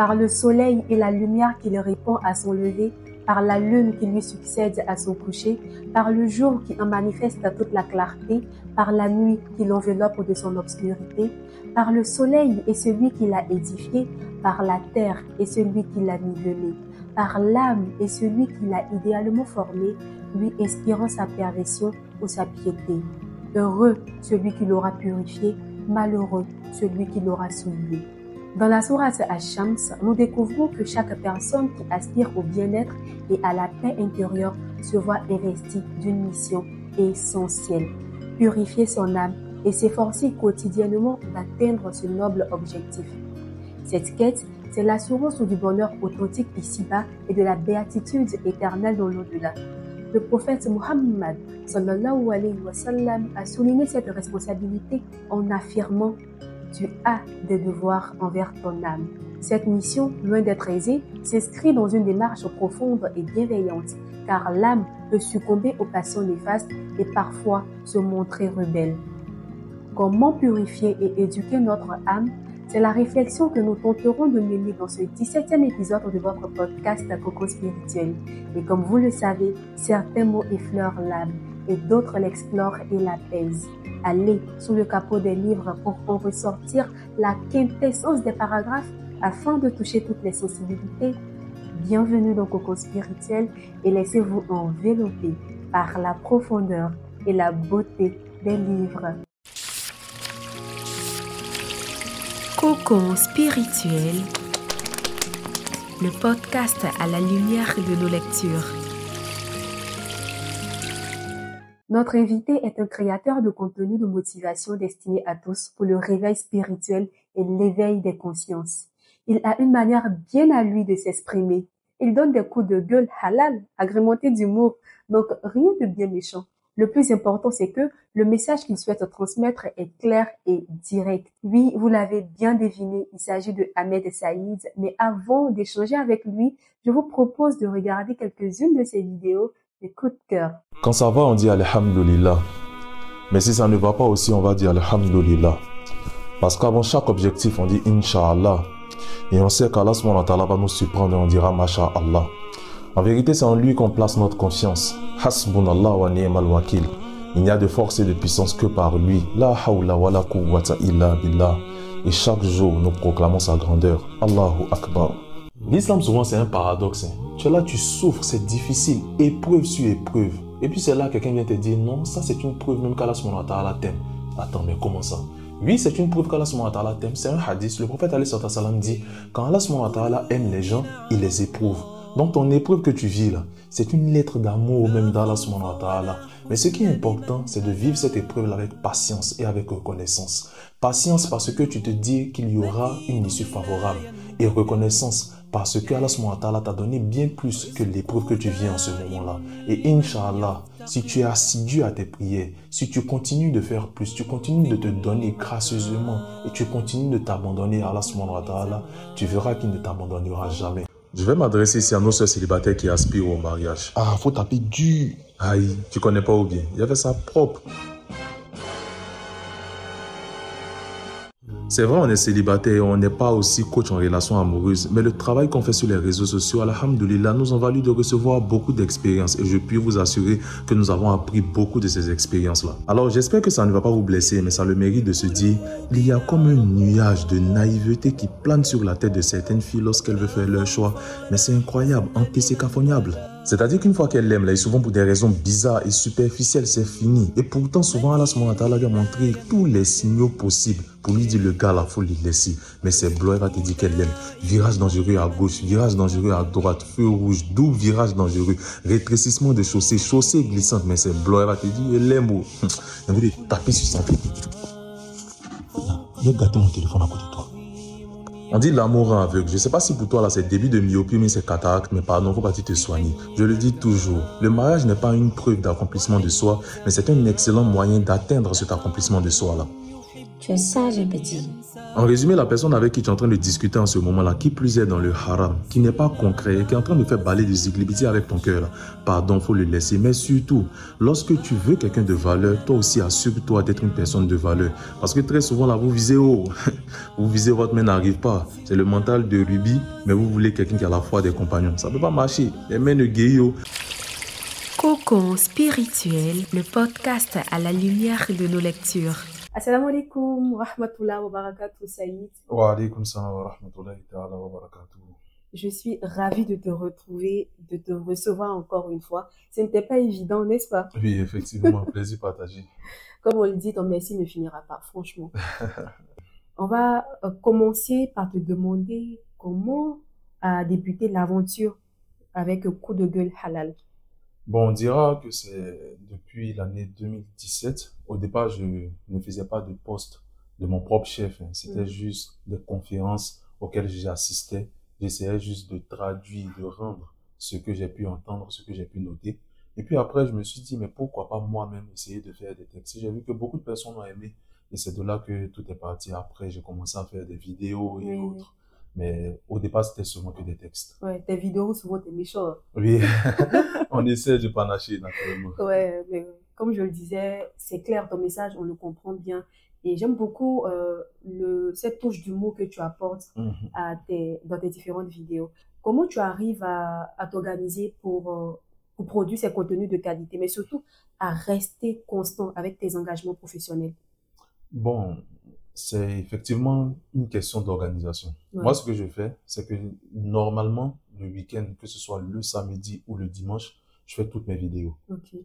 par le soleil et la lumière qu'il répand à son lever, par la lune qui lui succède à son coucher, par le jour qui en manifeste toute la clarté, par la nuit qui l'enveloppe de son obscurité, par le soleil et celui qui l'a édifié, par la terre et celui qui l'a nivelé, par l'âme et celui qui l'a idéalement formé, lui inspirant sa perversion ou sa piété. Heureux celui qui l'aura purifié, malheureux celui qui l'aura souillé. Dans la sourate Ash-Shams, nous découvrons que chaque personne qui aspire au bien-être et à la paix intérieure se voit investie d'une mission essentielle, purifier son âme et s'efforcer quotidiennement d'atteindre ce noble objectif. Cette quête, c'est l'assurance du bonheur authentique ici-bas et de la béatitude éternelle dans l'au-delà. Le prophète Muhammad sallallahu a souligné cette responsabilité en affirmant tu as des devoirs envers ton âme. Cette mission, loin d'être aisée, s'inscrit dans une démarche profonde et bienveillante, car l'âme peut succomber aux passions néfastes et parfois se montrer rebelle. Comment purifier et éduquer notre âme? C'est la réflexion que nous tenterons de mener dans ce 17e épisode de votre podcast Coco Spirituel. Et comme vous le savez, certains mots effleurent l'âme et d'autres l'explorent et l'apaisent. Allez sous le capot des livres pour en ressortir la quintessence des paragraphes afin de toucher toutes les sensibilités. Bienvenue dans Coco Spirituel et laissez-vous envelopper par la profondeur et la beauté des livres. Cocon spirituel, le podcast à la lumière de nos lectures. Notre invité est un créateur de contenu de motivation destiné à tous pour le réveil spirituel et l'éveil des consciences. Il a une manière bien à lui de s'exprimer. Il donne des coups de gueule halal, agrémentés d'humour, donc rien de bien méchant. Le plus important, c'est que le message qu'il souhaite transmettre est clair et direct. Oui, vous l'avez bien deviné, il s'agit de Ahmed Saïd, mais avant d'échanger avec lui, je vous propose de regarder quelques-unes de ses vidéos Cœur. Quand ça va, on dit Alhamdulillah. Mais si ça ne va pas aussi, on va dire Alhamdulillah. Parce qu'avant chaque objectif, on dit Inch'Allah. Et on sait qu'Allah va nous surprendre et on dira Masha'Allah. En vérité, c'est en lui qu'on place notre confiance. Hasbunallah wa ni'mal wakil. Il n'y a de force et de puissance que par lui. La hawla wa la quwwata illa billah. Et chaque jour, nous proclamons sa grandeur. Allahu Akbar. L'islam, souvent, c'est un paradoxe. Hein. Tu es là, tu souffres, c'est difficile, épreuve sur épreuve. Et puis c'est là quelqu'un vient te dire, non, ça c'est une preuve même qu'Allah la t'aime. Attends, mais comment ça? Oui, c'est une preuve qu'Allah la t'aime. C'est un hadith. Le prophète salam dit, quand Allah aime les gens, il les éprouve. Donc ton épreuve que tu vis là, c'est une lettre d'amour même d'Allah Mais ce qui est important, c'est de vivre cette épreuve avec patience et avec reconnaissance. Patience parce que tu te dis qu'il y aura une issue favorable. Et reconnaissance parce que Allah t'a donné bien plus que l'épreuve que tu viens en ce moment-là. Et Inch'Allah, si tu es assidu à tes prières, si tu continues de faire plus, tu continues de te donner gracieusement et tu continues de t'abandonner à Allah, tu verras qu'il ne t'abandonnera jamais. Je vais m'adresser ici à nos soeurs célibataires qui aspirent au mariage. Ah, faut taper dur. Aïe, tu connais pas ou bien. Il y avait sa propre. C'est vrai, on est célibataire, on n'est pas aussi coach en relation amoureuse, mais le travail qu'on fait sur les réseaux sociaux, alhamdoulilah, nous a valu de recevoir beaucoup d'expériences et je puis vous assurer que nous avons appris beaucoup de ces expériences-là. Alors j'espère que ça ne va pas vous blesser, mais ça a le mérite de se dire, il y a comme un nuage de naïveté qui plane sur la tête de certaines filles lorsqu'elles veulent faire leur choix, mais c'est incroyable, antécécaphoniable. C'est-à-dire qu'une fois qu'elle l'aime, là, et souvent pour des raisons bizarres et superficielles, c'est fini. Et pourtant, souvent, Allah subhanahu lui a montré tous les signaux possibles pour lui dire le gars, là, faut lui laisser. Mais c'est blanc, elle va te dire qu'elle l'aime. Virage dangereux à gauche, virage dangereux à droite, feu rouge, double virage dangereux, rétrécissement de chaussée, chaussée glissante, mais c'est blanc, elle va te dire, elle l'aime. Oh. Elle veut taper sur son pied. Le gâteau mon téléphone à côté de toi. On dit l'amour aveugle. Je ne sais pas si pour toi là c'est début de myopie mais c'est cataracte, mais pardon, faut pas te soigner. Je le dis toujours, le mariage n'est pas une preuve d'accomplissement de soi, mais c'est un excellent moyen d'atteindre cet accomplissement de soi sage et petit. En résumé, la personne avec qui tu es en train de discuter en ce moment-là, qui plus est dans le haram, qui n'est pas concret, qui est en train de faire baler des ziglibiti avec ton cœur, pardon, faut le laisser. Mais surtout, lorsque tu veux quelqu'un de valeur, toi aussi assure-toi d'être une personne de valeur. Parce que très souvent, là, vous visez haut. vous visez votre main n'arrive pas. C'est le mental de Ruby, mais vous voulez quelqu'un qui a la foi des compagnons. Ça ne peut pas marcher. Les mains de guéo. Cocon spirituel, le podcast à la lumière de nos lectures. Assalamu alaikum wa rahmatullah wa barakatuh, Saïd. Wa alaykum salam wa rahmatullahi ta'ala wa barakatuh. Je suis ravie de te retrouver, de te recevoir encore une fois. Ce n'était pas évident, n'est-ce pas? Oui, effectivement, plaisir partagé. Comme on le dit, ton merci ne finira pas, franchement. on va euh, commencer par te demander comment a débuté l'aventure avec Coup de gueule halal. Bon, on dira que c'est depuis l'année 2017. Au départ, je ne faisais pas de poste de mon propre chef. hein. C'était Mhm. juste des conférences auxquelles j'assistais. J'essayais juste de traduire, de rendre ce que j'ai pu entendre, ce que j'ai pu noter. Et puis après, je me suis dit, mais pourquoi pas moi-même essayer de faire des textes? J'ai vu que beaucoup de personnes ont aimé. Et c'est de là que tout est parti. Après, j'ai commencé à faire des vidéos et Oui. autres. Mais au départ, c'était seulement que des textes. Ouais, tes vidéos, souvent, t'es méchant. Oui, on essaie de panacher naturellement. Ouais, mais comme je le disais, c'est clair, ton message, on le comprend bien. Et j'aime beaucoup euh, le, cette touche d'humour que tu apportes Mhm. à tes, dans tes différentes vidéos. Comment tu arrives à, à t'organiser pour, euh, pour produire ces contenus de qualité, mais surtout à rester constant avec tes engagements professionnels? Bon, c'est effectivement une question d'organisation. Ouais. Moi, ce que je fais, c'est que normalement, le week-end, que ce soit le samedi ou le dimanche, je fais toutes mes vidéos.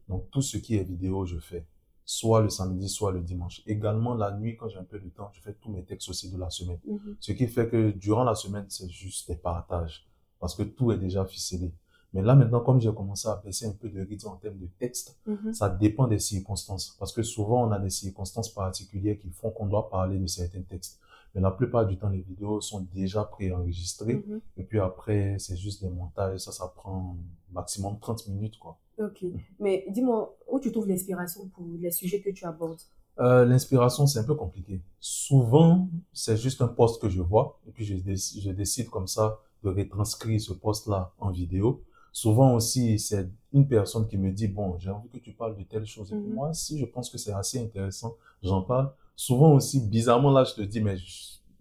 Donc, tout ce qui est vidéo, je fais. Soit le samedi, soit le dimanche. Également, la nuit, quand j'ai un peu de temps, je fais tous mes textes aussi de la semaine. Mhm. Ce qui fait que durant la semaine, c'est juste des partages. Parce que tout est déjà ficelé. Mais là, maintenant, comme j'ai commencé à baisser un peu de rythme en termes de texte, Mhm. ça dépend des circonstances. Parce que souvent, on a des circonstances particulières qui font qu'on doit parler de certains textes. Mais la plupart du temps, les vidéos sont déjà préenregistrées. Mhm. Et puis après, c'est juste des montages. Ça, ça prend maximum 30 minutes, quoi. Ok. Mais dis-moi, où tu trouves l'inspiration pour les sujets que tu abordes? Euh, l'inspiration, c'est un peu compliqué. Souvent, c'est juste un post que je vois. Et puis, je, déc- je décide comme ça de retranscrire ce post-là en vidéo. Souvent aussi, c'est une personne qui me dit, bon, j'ai envie que tu parles de telle chose. Et puis Mhm. moi, si je pense que c'est assez intéressant, j'en parle. Souvent aussi, bizarrement, là, je te dis, mais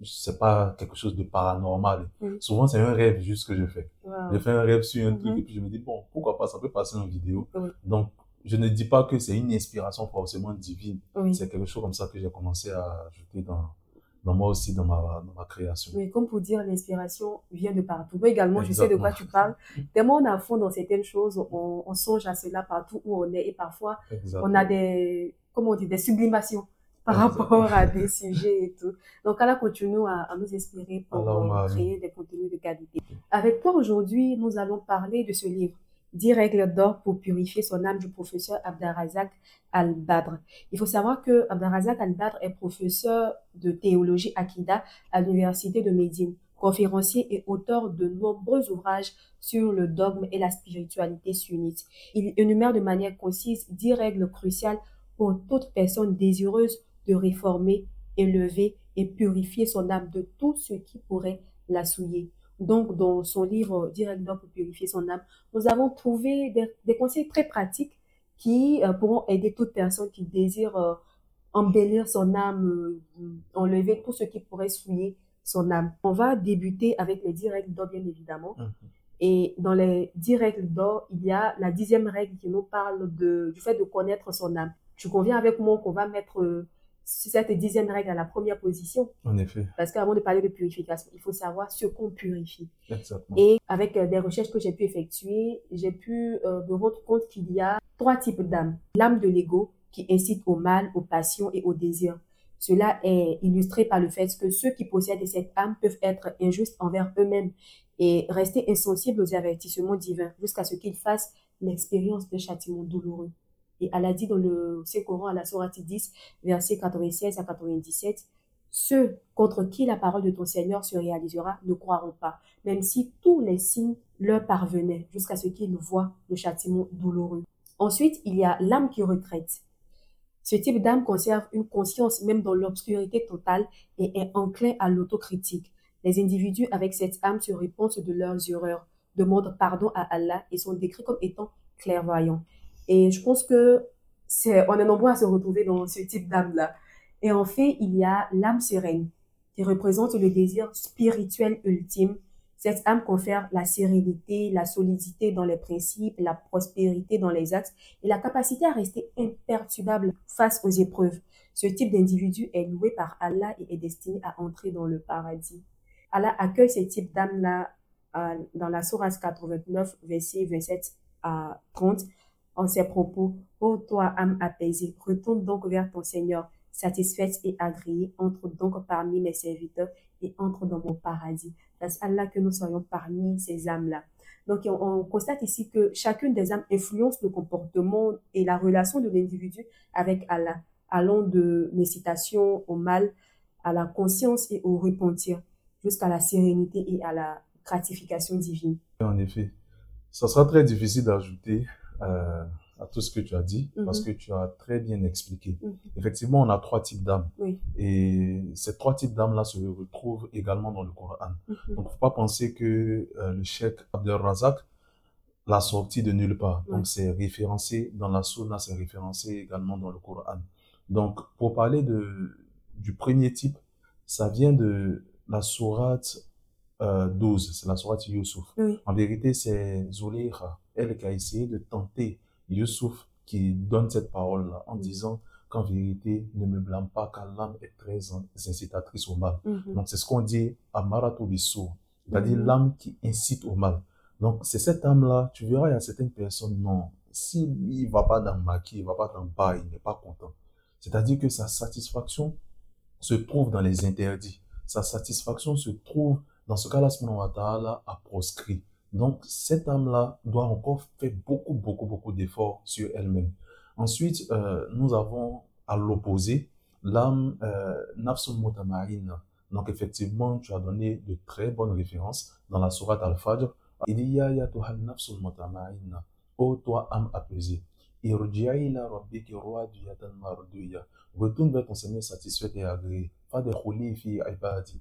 c'est pas quelque chose de paranormal. Souvent, c'est un rêve juste que je fais. Wow. Je fais un rêve sur un truc Mhm. et puis je me dis, bon, pourquoi pas, ça peut passer en vidéo. Oui. Donc, je ne dis pas que c'est une inspiration forcément divine. Oui. C'est quelque chose comme ça que j'ai commencé à ajouter dans, dans moi aussi, dans ma, dans ma création. Mais comme pour dire, l'inspiration vient de partout. Moi également, je sais de quoi tu parles. Tellement on a fond dans certaines choses, on, on songe à cela partout où on est et parfois Exactement. on a des, comment on dit, des sublimations par Exactement. rapport à des sujets et tout. Donc, Allah continue à, à nous inspirer pour créer des contenus de qualité. Avec toi aujourd'hui, nous allons parler de ce livre, 10 règles d'or pour purifier son âme du professeur Abdarazak Al-Badr. Il faut savoir que Abdarazak Al-Badr est professeur de théologie Akida à l'université de Médine, conférencier et auteur de nombreux ouvrages sur le dogme et la spiritualité sunnite. Il énumère de manière concise 10 règles cruciales pour toute personne désireuse de réformer, élever et purifier son âme de tout ce qui pourrait la souiller. Donc, dans son livre Direct d'or pour purifier son âme, nous avons trouvé des, des conseils très pratiques qui euh, pourront aider toute personne qui désire euh, embellir son âme, euh, enlever tout ce qui pourrait souiller son âme. On va débuter avec les 10 règles d'or, bien évidemment. Mhm. Et dans les 10 règles d'or, il y a la dixième règle qui nous parle de, du fait de connaître son âme. Tu conviens avec moi qu'on va mettre euh, cette dixième règle à la première position En effet, parce qu'avant de parler de purification, il faut savoir ce qu'on purifie. exactement. Et avec euh, des recherches que j'ai pu effectuer, j'ai pu euh, me rendre compte qu'il y a trois types d'âmes. L'âme de l'ego qui incite au mal, aux passions et aux désirs. Cela est illustré par le fait que ceux qui possèdent cette âme peuvent être injustes envers eux-mêmes et rester insensibles aux avertissements divins jusqu'à ce qu'ils fassent l'expérience d'un châtiment douloureux. Et Allah dit dans le Saint-Coran, à la Sourate 10, versets 96 à 97, ceux contre qui la parole de ton Seigneur se réalisera ne croiront pas, même si tous les signes leur parvenaient, jusqu'à ce qu'ils voient le châtiment douloureux. Ensuite, il y a l'âme qui retraite. Ce type d'âme conserve une conscience même dans l'obscurité totale et est enclin à l'autocritique. Les individus avec cette âme se répondent de leurs erreurs, demandent pardon à Allah et sont décrits comme étant clairvoyants. Et je pense que c'est, on est nombreux à se retrouver dans ce type d'âme-là. Et en fait, il y a l'âme sereine, qui représente le désir spirituel ultime. Cette âme confère la sérénité, la solidité dans les principes, la prospérité dans les actes et la capacité à rester imperturbable face aux épreuves. Ce type d'individu est loué par Allah et est destiné à entrer dans le paradis. Allah accueille ce type d'âme-là euh, dans la Sourate 89, versets 27 à 30, en ces propos. Ô toi, âme apaisée, retourne donc vers ton Seigneur, satisfaite et agréée, entre donc parmi mes serviteurs et entre dans mon paradis. C'est Allah que nous soyons parmi ces âmes-là. Donc, on, on, constate ici que chacune des âmes influence le comportement et la relation de l'individu avec Allah, allant de l'incitation au mal, à la conscience et au repentir, jusqu'à la sérénité et à la gratification divine. En effet, ça sera très difficile d'ajouter euh, à tout ce que tu as dit Mhm. parce que tu as très bien expliqué. Mhm. Effectivement, on a trois types d'âmes Oui. et ces trois types d'âmes-là se retrouvent également dans le Coran. Mhm. Donc, faut pas penser que euh, le cheikh Abdel Razak l'a sorti de nulle part. Donc, c'est référencé dans la Sunna, c'est référencé également dans le Coran. Donc, pour parler de, du premier type, ça vient de la sourate euh, 12, c'est la sourate Yusuf. Oui. En vérité, c'est Zuleika, elle qui a essayé de tenter Yusuf qui donne cette parole-là en Mm. disant qu'en vérité, ne me blâme pas car l'âme est très incitatrice au mal. Mhm. Donc, c'est ce qu'on dit Amarato Bisso, c'est-à-dire Mhm. l'âme qui incite au mal. Donc, c'est cette âme-là, tu verras, il y a certaines personnes, non, si il va pas dans maquis, il va pas dans bas, il n'est pas content. C'est-à-dire que sa satisfaction se trouve dans les interdits. Sa satisfaction se trouve dans ce cas-là, wa ta'ala a proscrit. Donc, cette âme-là doit encore faire beaucoup, beaucoup, beaucoup d'efforts sur elle-même. Ensuite, euh, nous avons à l'opposé l'âme euh, nafsun mutamarine. Donc, effectivement, tu as donné de très bonnes références dans la sourate Al-Fajr. Il y a yatuhal nafsun mutamarine. Ô toi, âme apaisée. Retourne vers ton Seigneur satisfait et agréé.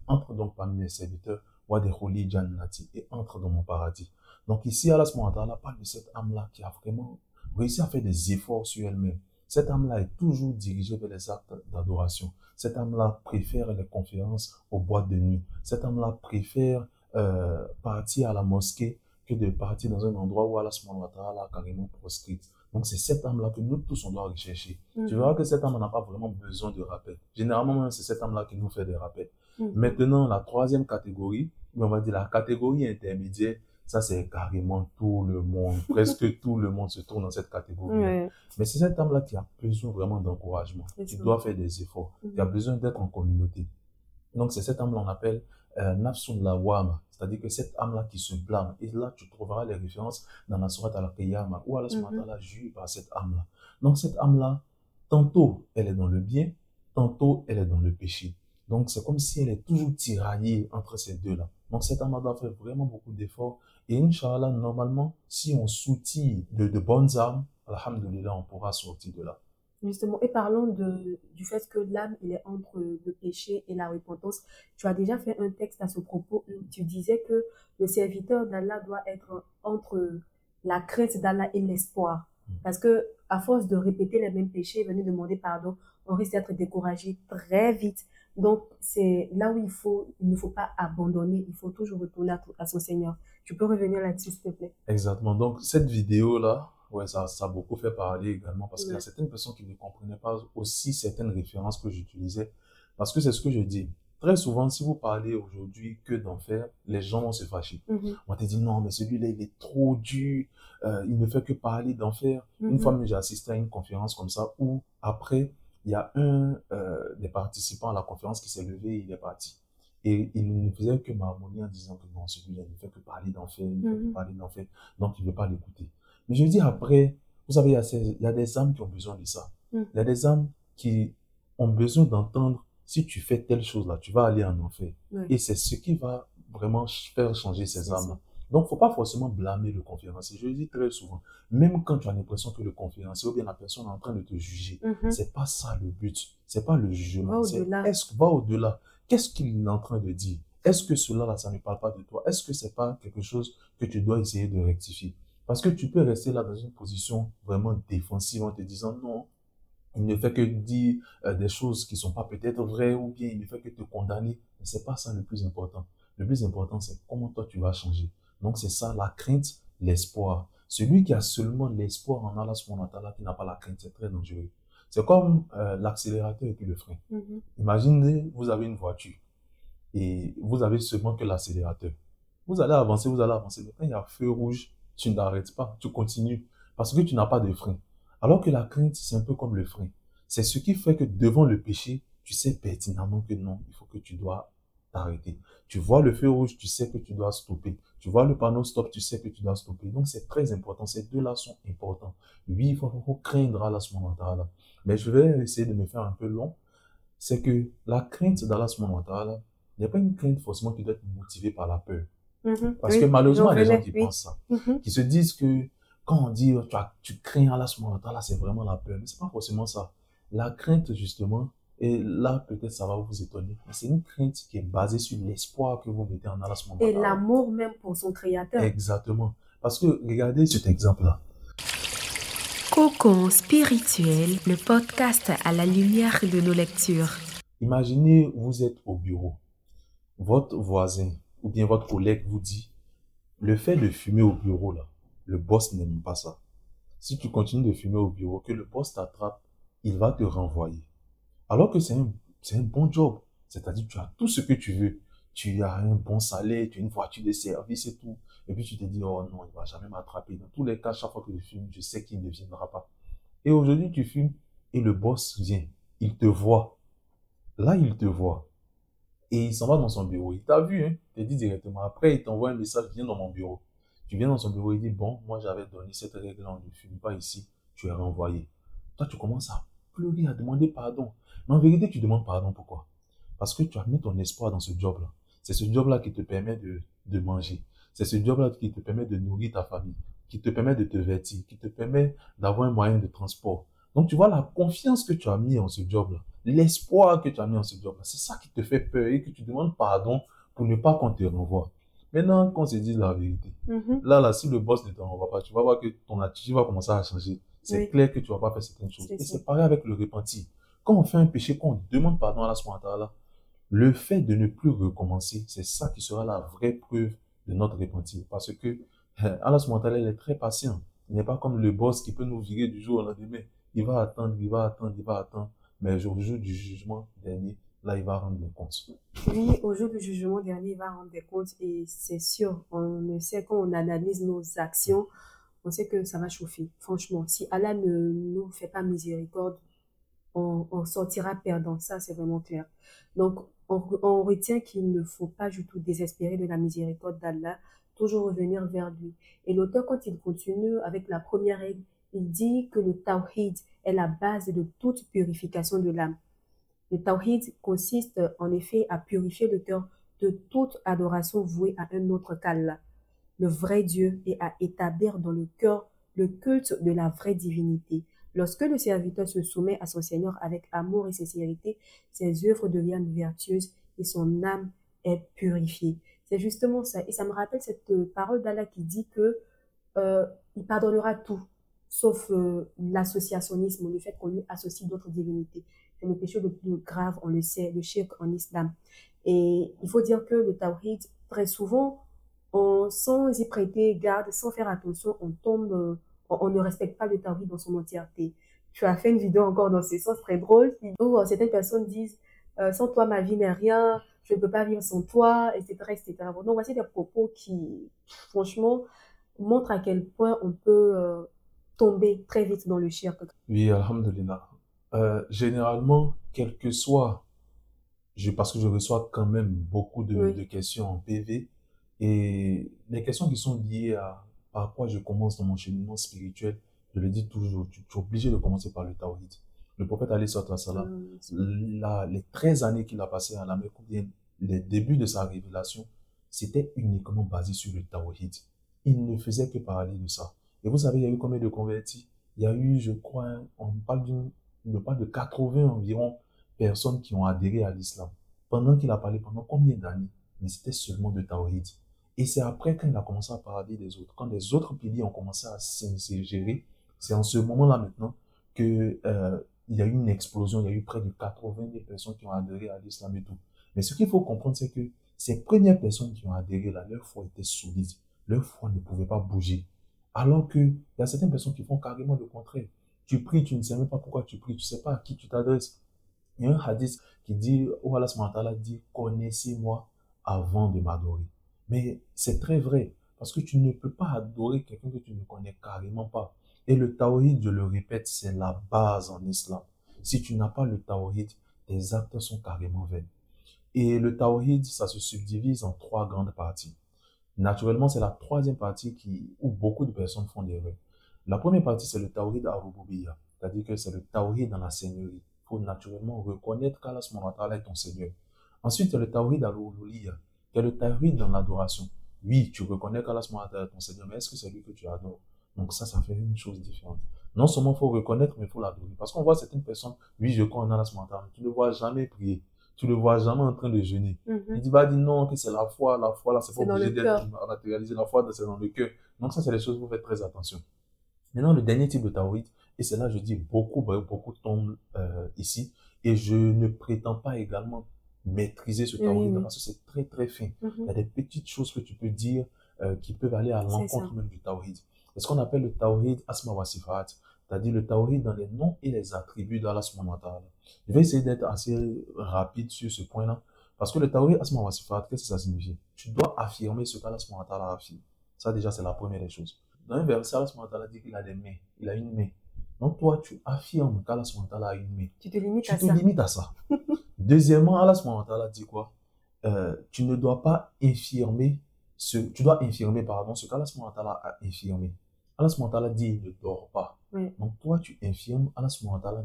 Entre donc parmi mes serviteurs. Wadkhuli jannati. Et entre dans mon paradis. Donc ici, Allah subhanahu wa parle de cette âme-là qui a vraiment réussi à faire des efforts sur elle-même. Cette âme-là est toujours dirigée vers les actes d'adoration. Cette âme-là préfère les conférences aux boîtes de nuit. Cette âme-là préfère euh, partir à la mosquée que de partir dans un endroit où Allah subhanahu wa a carrément proscrit. Donc c'est cette âme-là que nous tous on doit rechercher. Mhm. Tu verras que cette âme n'a pas vraiment besoin de rappel. Généralement, c'est cette âme-là qui nous fait des rappels. Mhm. Maintenant, la troisième catégorie, on va dire la catégorie intermédiaire, ça c'est carrément tout le monde, presque tout le monde se trouve dans cette catégorie. Ouais. Mais c'est cette âme-là qui a besoin vraiment d'encouragement. Tu dois faire des efforts. Mhm. Tu as besoin d'être en communauté. Donc c'est cette âme-là qu'on appelle euh, nafsun lawama, c'est-à-dire que cette âme-là qui se blâme. Et là, tu trouveras les références dans la sourate al-Qiyamah, où Allah subhanahu wa par cette âme-là. Donc cette âme-là, tantôt elle est dans le bien, tantôt elle est dans le péché. Donc c'est comme si elle est toujours tiraillée entre ces deux-là. Donc cette âme doit faire vraiment beaucoup d'efforts. Et Inch'Allah, normalement, si on soutient de, de bonnes âmes, Alhamdulillah, on pourra sortir de là. Justement, et parlons de, du fait que l'âme, il est entre le péché et la repentance. Tu as déjà fait un texte à ce propos où tu disais que le serviteur d'Allah doit être entre la crainte d'Allah et l'espoir. Mm. Parce que, à force de répéter les mêmes péchés, venir demander pardon, on risque d'être découragé très vite. Donc, c'est là où il faut, il ne faut pas abandonner, il faut toujours retourner à, à son Seigneur. Tu peux revenir là-dessus, s'il te plaît. Exactement. Donc, cette vidéo-là, ouais, ça, ça a beaucoup fait parler également parce qu'il y a certaines personnes qui ne comprenaient pas aussi certaines références que j'utilisais. Parce que c'est ce que je dis. Très souvent, si vous parlez aujourd'hui que d'enfer, les gens vont se fâcher. Mhm. On te dit non, mais celui-là, il est trop dur, euh, il ne fait que parler d'enfer. Une Mhm. fois j'ai assisté à une conférence comme ça où, après, il y a un euh, des participants à la conférence qui s'est levé et il est parti. Et il ne faisait que m'harmonier en disant que non, celui-là, il ne fait que parler d'enfer, il ne fait que Mhm. parler d'enfer, donc il ne veut pas l'écouter. Mais je dis après, vous savez, il y, a ces- il y a des âmes qui ont besoin de ça. Mhm. Il y a des âmes qui ont besoin d'entendre si tu fais telle chose là, tu vas aller en enfer. Et c'est ce qui va vraiment faire changer ces âmes. Donc, faut pas forcément blâmer le conférencier. Je le dis très souvent. Même quand tu as l'impression que le conférencier ou bien la personne est en train de te juger, Mhm. c'est pas ça le but. C'est pas le jugement. Va C'est au-delà. est-ce va au-delà. Qu'est-ce qu'il est en train de dire? Est-ce que cela là, ça ne parle pas de toi? Est-ce que c'est pas quelque chose que tu dois essayer de rectifier? Parce que tu peux rester là dans une position vraiment défensive en te disant non, il ne fait que dire euh, des choses qui sont pas peut-être vraies ou bien il ne fait que te condamner. Mais c'est pas ça le plus important. Le plus important, c'est comment toi tu vas changer. Donc c'est ça, la crainte, l'espoir. Celui qui a seulement l'espoir en Allah subhanahu wa qui n'a pas la crainte, c'est très dangereux. C'est comme euh, l'accélérateur et puis le frein. Mhm. Imaginez, vous avez une voiture et vous avez seulement que l'accélérateur. Vous allez avancer, vous allez avancer. Mais quand il y a feu rouge, tu n'arrêtes pas, tu continues parce que tu n'as pas de frein. Alors que la crainte, c'est un peu comme le frein. C'est ce qui fait que devant le péché, tu sais pertinemment que non, il faut que tu dois t'arrêter. Tu vois le feu rouge, tu sais que tu dois stopper. Tu vois le panneau stop, tu sais que tu dois stopper. Donc c'est très important. Ces deux-là sont importants. Oui, il faut, faut craindre Allah subhanahu wa. Mais je vais essayer de me faire un peu long. C'est que la crainte d'Allah subhanahu wa n'est pas une crainte forcément qui doit être motivée par la peur. Mhm. Parce Oui, que malheureusement, il y a des gens qui oui. pensent ça. Mhm. Qui se disent que quand on dit tu, as- tu crains Allah subhanahu wa c'est vraiment la peur. Mais c'est pas forcément ça. La crainte, justement, et là, peut-être ça va vous étonner, mais c'est une crainte qui est basée sur l'espoir que vous mettez en Allah subhanahu wa Et ta'ala. l'amour même pour son créateur. Exactement. Parce que regardez cet exemple-là. Cocon spirituel, le podcast à la lumière de nos lectures. Imaginez, vous êtes au bureau. Votre voisin ou bien votre collègue vous dit, le fait de fumer au bureau, là, le boss n'aime pas ça. Si tu continues de fumer au bureau, que le boss t'attrape, il va te renvoyer. Alors que c'est un, bon job. C'est-à-dire, tu as tout ce que tu veux. Tu as un bon salaire, tu as une voiture de service et tout. Et puis tu te dis, oh non, il va jamais m'attraper. Dans tous les cas, chaque fois que je fume, je sais qu'il ne viendra pas. Et aujourd'hui, tu fumes et le boss vient. Il te voit. Là, il te voit. Et il s'en va dans son bureau. Il t'a vu, hein. Il te dit directement. Après, il t'envoie un message, viens dans mon bureau. Tu viens dans son bureau, il dit, bon, moi j'avais donné cette règle-là, on ne fume pas ici. Tu es renvoyé. Toi, tu commences à pleurer, à demander pardon. Mais en vérité, tu demandes pardon pourquoi? Parce que tu as mis ton espoir dans ce job-là. C'est ce job-là qui te permet de, de manger. C'est ce job-là qui te permet de nourrir ta famille, qui te permet de te vêtir, qui te permet d'avoir un moyen de transport. Donc, tu vois la confiance que tu as mis en ce job-là, l'espoir que tu as mis en ce job-là, c'est ça qui te fait peur et que tu demandes pardon pour ne pas qu'on te renvoie. Maintenant, qu'on se dise la vérité. Mhm. Là, là, si le boss ne te renvoie pas, tu vas voir que ton attitude va commencer à changer. C'est Oui. clair que tu vas pas faire certaines choses. Et c'est pareil avec le repenti. Quand on fait un péché, quand on demande pardon à la ta'ala, le fait de ne plus recommencer, c'est ça qui sera la vraie preuve de notre repentir. Parce que euh, Allah ta'ala, il est très patient. Il n'est pas comme le boss qui peut nous virer du jour au lendemain. Il va attendre, il va attendre, il va attendre. Mais au jour du jugement dernier, là, il va rendre les comptes. Oui, au jour du jugement dernier, il va rendre des comptes et c'est sûr, on le sait quand on analyse nos actions, on sait que ça va chauffer. Franchement, si Allah ne nous fait pas miséricorde, on, sortira perdant. Ça, c'est vraiment clair. Donc, on, on retient qu'il ne faut pas du tout désespérer de la miséricorde d'Allah, toujours revenir vers lui. Et l'auteur, quand il continue avec la première règle, il dit que le tawhid est la base de toute purification de l'âme. Le tawhid consiste en effet à purifier le cœur de toute adoration vouée à un autre qu'Allah, le vrai Dieu, et à établir dans le cœur le culte de la vraie divinité. Lorsque le serviteur se soumet à son Seigneur avec amour et sincérité, ses œuvres deviennent vertueuses et son âme est purifiée. C'est justement ça. Et ça me rappelle cette euh, parole d'Allah qui dit que euh, il pardonnera tout, sauf euh, l'associationnisme, le fait qu'on lui associe d'autres divinités. C'est le péché le plus grave, on le sait, le shirk en islam. Et il faut dire que le tawhid, très souvent, on, sans y prêter garde, sans faire attention, on tombe, euh, on, on ne respecte pas le tawhid dans son entièreté. Tu as fait une vidéo encore dans ce sens très drôle où euh, certaines personnes disent euh, sans toi ma vie n'est rien, je ne peux pas vivre sans toi, etc., etc. Donc voici des propos qui, franchement, montrent à quel point on peut euh, tomber très vite dans le shirk. Oui, alhamdulillah. Euh, généralement, quel que soit, je, parce que je reçois quand même beaucoup de, Oui. de questions en PV, et les questions qui sont liées à par quoi je commence dans mon cheminement spirituel, je le dis toujours, tu, tu es obligé de commencer par le tawhid. Le prophète Ali Salam, Hum, la, les 13 années qu'il a passées à la Mecque, les débuts de sa révélation, c'était uniquement basé sur le tawhid. il ne faisait que parler de ça. Et vous savez, il y a eu combien de convertis? Il y a eu, je crois, on parle, d'une, on parle de 80 environ personnes qui ont adhéré à l'islam. Pendant qu'il a parlé, pendant combien d'années? Mais c'était seulement de Tawhid. Et c'est après qu'il a commencé à parler des autres. Quand les autres piliers ont commencé à s'ingérer, c'est en ce moment-là maintenant que euh, il y a eu une explosion. Il y a eu près de 80 000 personnes qui ont adhéré à l'islam et tout. Mais ce qu'il faut comprendre, c'est que ces premières personnes qui ont adhéré là, leur foi était solide. Leur foi ne pouvait pas bouger. Alors que il y a certaines personnes qui font carrément le contraire. Tu pries, tu ne sais même pas pourquoi tu pries, tu sais pas à qui tu t'adresses. Il y a un hadith qui dit, oh Allah dit, connaissez-moi avant de m'adorer. Mais c'est très vrai, parce que tu ne peux pas adorer quelqu'un que tu ne connais carrément pas. Et le tawhid, je le répète, c'est la base en islam. Si tu n'as pas le tawhid, tes actes sont carrément vains. Et le tawhid, ça se subdivise en trois grandes parties. Naturellement, c'est la troisième partie qui, où beaucoup de personnes font des erreurs. La première partie, c'est le tawhid à c'est-à-dire que c'est le tawhid dans la seigneurie. Il faut naturellement reconnaître qu'Allah est ton Seigneur. Ensuite, a le tawhid à qui est le tawhid dans l'adoration? Oui, tu reconnais qu'Allah est ton Seigneur, mais est-ce que c'est lui que tu adores? Donc ça, ça fait une chose différente. Non seulement il faut reconnaître, mais il faut l'adorer. Parce qu'on voit certaines personnes, oui, je crois en Allah, mais tu ne vois jamais prier tu le vois jamais en train de jeûner. Mhm. Il dit, va dire non, que c'est la foi, la foi, là, c'est pas obligé d'être matérialisé, la foi, c'est dans le cœur. Donc ça, c'est des choses, vous faites très attention. Maintenant, le dernier type de tawhid, et c'est là, je dis, beaucoup, beaucoup tombent euh, ici, et je ne prétends pas également maîtriser ce tawhid, parce que c'est très, très fin. Mhm. Il y a des petites choses que tu peux dire euh, qui peuvent aller à l'encontre même du tawhid. C'est ce qu'on appelle le tawhid asma wa sifat, c'est-à-dire le tawhid dans les noms et les attributs d'Allah subhanahu Je vais essayer d'être assez rapide sur ce point-là, parce que le tawhid asma wa sifat, qu'est-ce que ça signifie? Tu dois affirmer ce qu'Allah subhanahu wa affirme. Ça déjà, c'est la première des choses. Dans un verset, Allah subhanahu wa dit qu'il a des mains, il a une main. Donc toi, tu affirmes qu'Allah subhanahu wa a une main. Tu te limites tu à te ça. limites à ça. Deuxièmement, Allah ta'ala dit quoi? Euh, Tu ne dois pas infirmer ce, tu dois infirmer, pardon, ce qu'Allah a infirmé. Allah dit, il ne dort pas. Donc toi, tu infirmes, Allah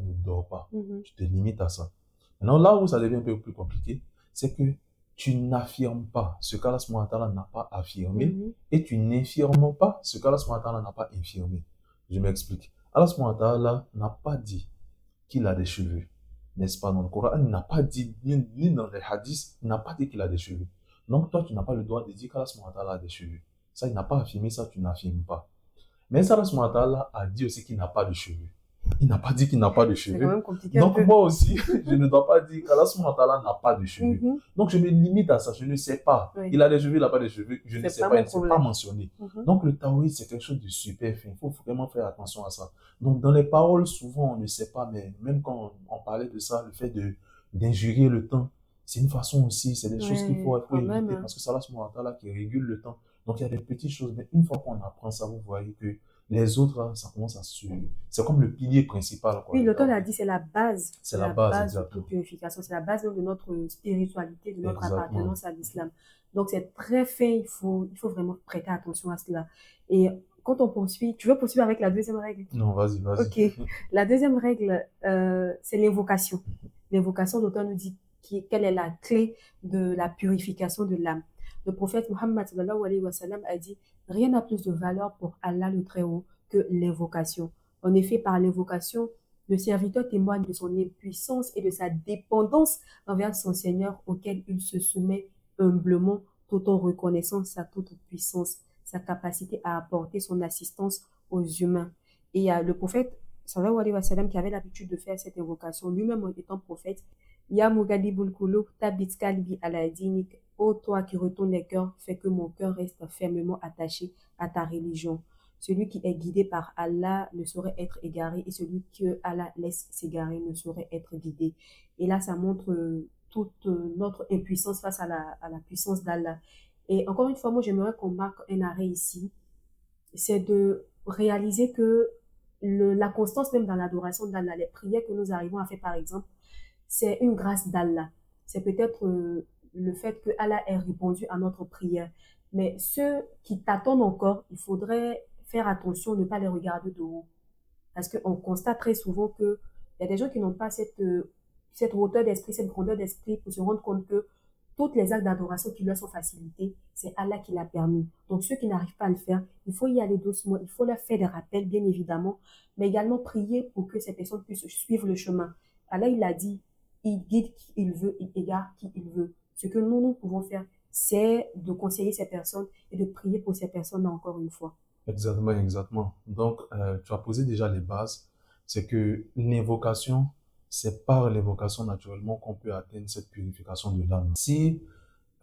ne dort pas. Mm-hmm. Tu te limites à ça. Maintenant, là où ça devient un peu plus compliqué, c'est que tu n'affirmes pas ce qu'Allah n'a pas affirmé mm-hmm. et tu n'infirmes pas ce qu'Allah n'a pas infirmé. Je m'explique. Allah n'a pas dit qu'il a des cheveux. N'est-ce pas? Dans le Coran, il n'a pas dit, ni, dans les hadiths, il n'a pas dit qu'il a des cheveux. Donc toi, tu n'as pas le droit de dire qu'Allah a des cheveux. Ça, il n'a pas affirmé ça, tu n'affirmes pas. Mais Smatala a dit aussi qu'il n'a pas de cheveux. Il n'a pas dit qu'il n'a pas de cheveux. Quand même compliqué Donc moi aussi, je ne dois pas dire qu'Allah n'a pas de cheveux. Mhm. Donc je me limite à ça, je ne sais pas. Il a des cheveux, il n'a pas de cheveux, je ne sais pas, il ne pas mentionné. Mhm. Donc le taoïsme, c'est quelque chose de super fin. Il faut vraiment faire attention à ça. Donc dans les paroles, souvent on ne sait pas, mais même quand on, parlait de ça, le fait de d'injurer le temps, c'est une façon aussi, c'est des choses qu'il faut, éviter hein. parce que c'est Allah qui régule le temps. Donc il y a des petites choses, mais une fois qu'on apprend ça, vous voyez que les autres, hein, ça commence à se... C'est comme le pilier principal. oui, l'auteur l'a dit, c'est la base. C'est la, base, de toute purification. C'est la base de notre spiritualité, de notre appartenance à l'islam. Donc c'est très fin, il faut, il faut vraiment prêter attention à cela. Et quand on poursuit, tu veux poursuivre avec la deuxième règle? Non, vas-y, vas-y. Ok. La deuxième règle, euh, c'est l'invocation. L'invocation, l'auteur nous dit qui, quelle est la clé de la purification de l'âme. Le prophète Muhammad a dit Rien n'a plus de valeur pour Allah le Très-Haut que l'invocation. En effet, par l'invocation, le serviteur témoigne de son impuissance et de sa dépendance envers son Seigneur auquel il se soumet humblement tout en reconnaissant sa toute puissance, sa capacité à apporter son assistance aux humains. Et il le prophète sallallahu alayhi qui avait l'habitude de faire cette invocation, lui-même étant prophète, Ya Mugadibul Aladinik, Ô toi qui retournes les cœurs, fais que mon cœur reste fermement attaché à ta religion. Celui qui est guidé par Allah ne saurait être égaré et celui que Allah laisse s'égarer ne saurait être guidé. Et là, ça montre euh, toute euh, notre impuissance face à la, puissance d'Allah. Et encore une fois, moi, j'aimerais qu'on marque un arrêt ici. C'est de réaliser que la constance même dans l'adoration d'Allah, les prières que nous arrivons à faire, par exemple, c'est une grâce d'Allah. C'est peut-être euh, le fait que Allah ait répondu à notre prière. Mais ceux qui t'attendent encore, il faudrait faire attention, ne pas les regarder de haut. Parce qu'on constate très souvent qu'il y a des gens qui n'ont pas cette, euh, cette hauteur d'esprit, cette grandeur d'esprit pour se rendre compte que toutes les actes d'adoration qui leur sont facilités, c'est Allah qui l'a permis. Donc ceux qui n'arrivent pas à le faire, il faut y aller doucement, il faut leur faire des rappels, bien évidemment, mais également prier pour que ces personnes puissent suivre le chemin. Allah, il a dit, il guide qui il veut, il égare qui il veut. Ce que nous, nous pouvons faire, c'est de conseiller ces personnes et de prier pour ces personnes encore une fois. Exactement, exactement. Donc, euh, tu as posé déjà les bases. C'est que l'invocation, c'est par l'évocation naturellement qu'on peut atteindre cette purification de l'âme. Si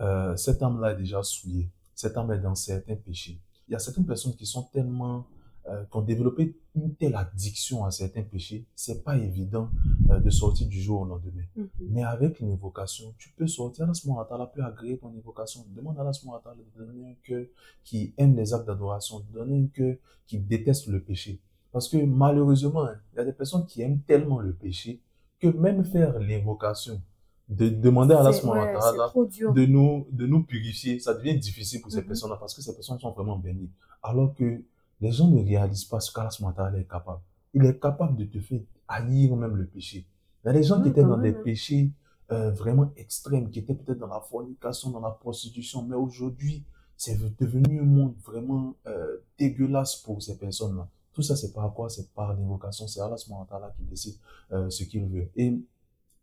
euh, cette âme-là est déjà souillée, cette âme est dans certains péchés, il y a certaines personnes qui sont tellement, euh, qui ont développé une telle addiction à certains péchés, c'est pas évident euh, de sortir du jour au lendemain. Mhm. Mais avec une évocation, tu peux sortir. Allah subhanahu wa peut agréer ton évocation. Demande à Allah subhanahu wa de donner un cœur qui aime les actes d'adoration, de donner un cœur qui déteste le péché. Parce que malheureusement, il y a des personnes qui aiment tellement le péché que même faire l'évocation, de demander à Allah ouais, de nous, de nous purifier, ça devient difficile pour ces Mhm. personnes-là parce que ces personnes sont vraiment bénies. Alors que les gens ne réalisent pas ce qu'Allah Matala est capable. Il est capable de te faire haïr même le péché. Il y a des gens qui étaient dans des péchés euh, vraiment extrêmes, qui étaient peut-être dans la fornication, dans la prostitution, mais aujourd'hui, c'est devenu un monde vraiment euh, dégueulasse pour ces personnes-là. Tout ça, c'est par quoi? C'est par l'invocation. C'est Allah Ta'ala qui décide euh, ce qu'il veut. Et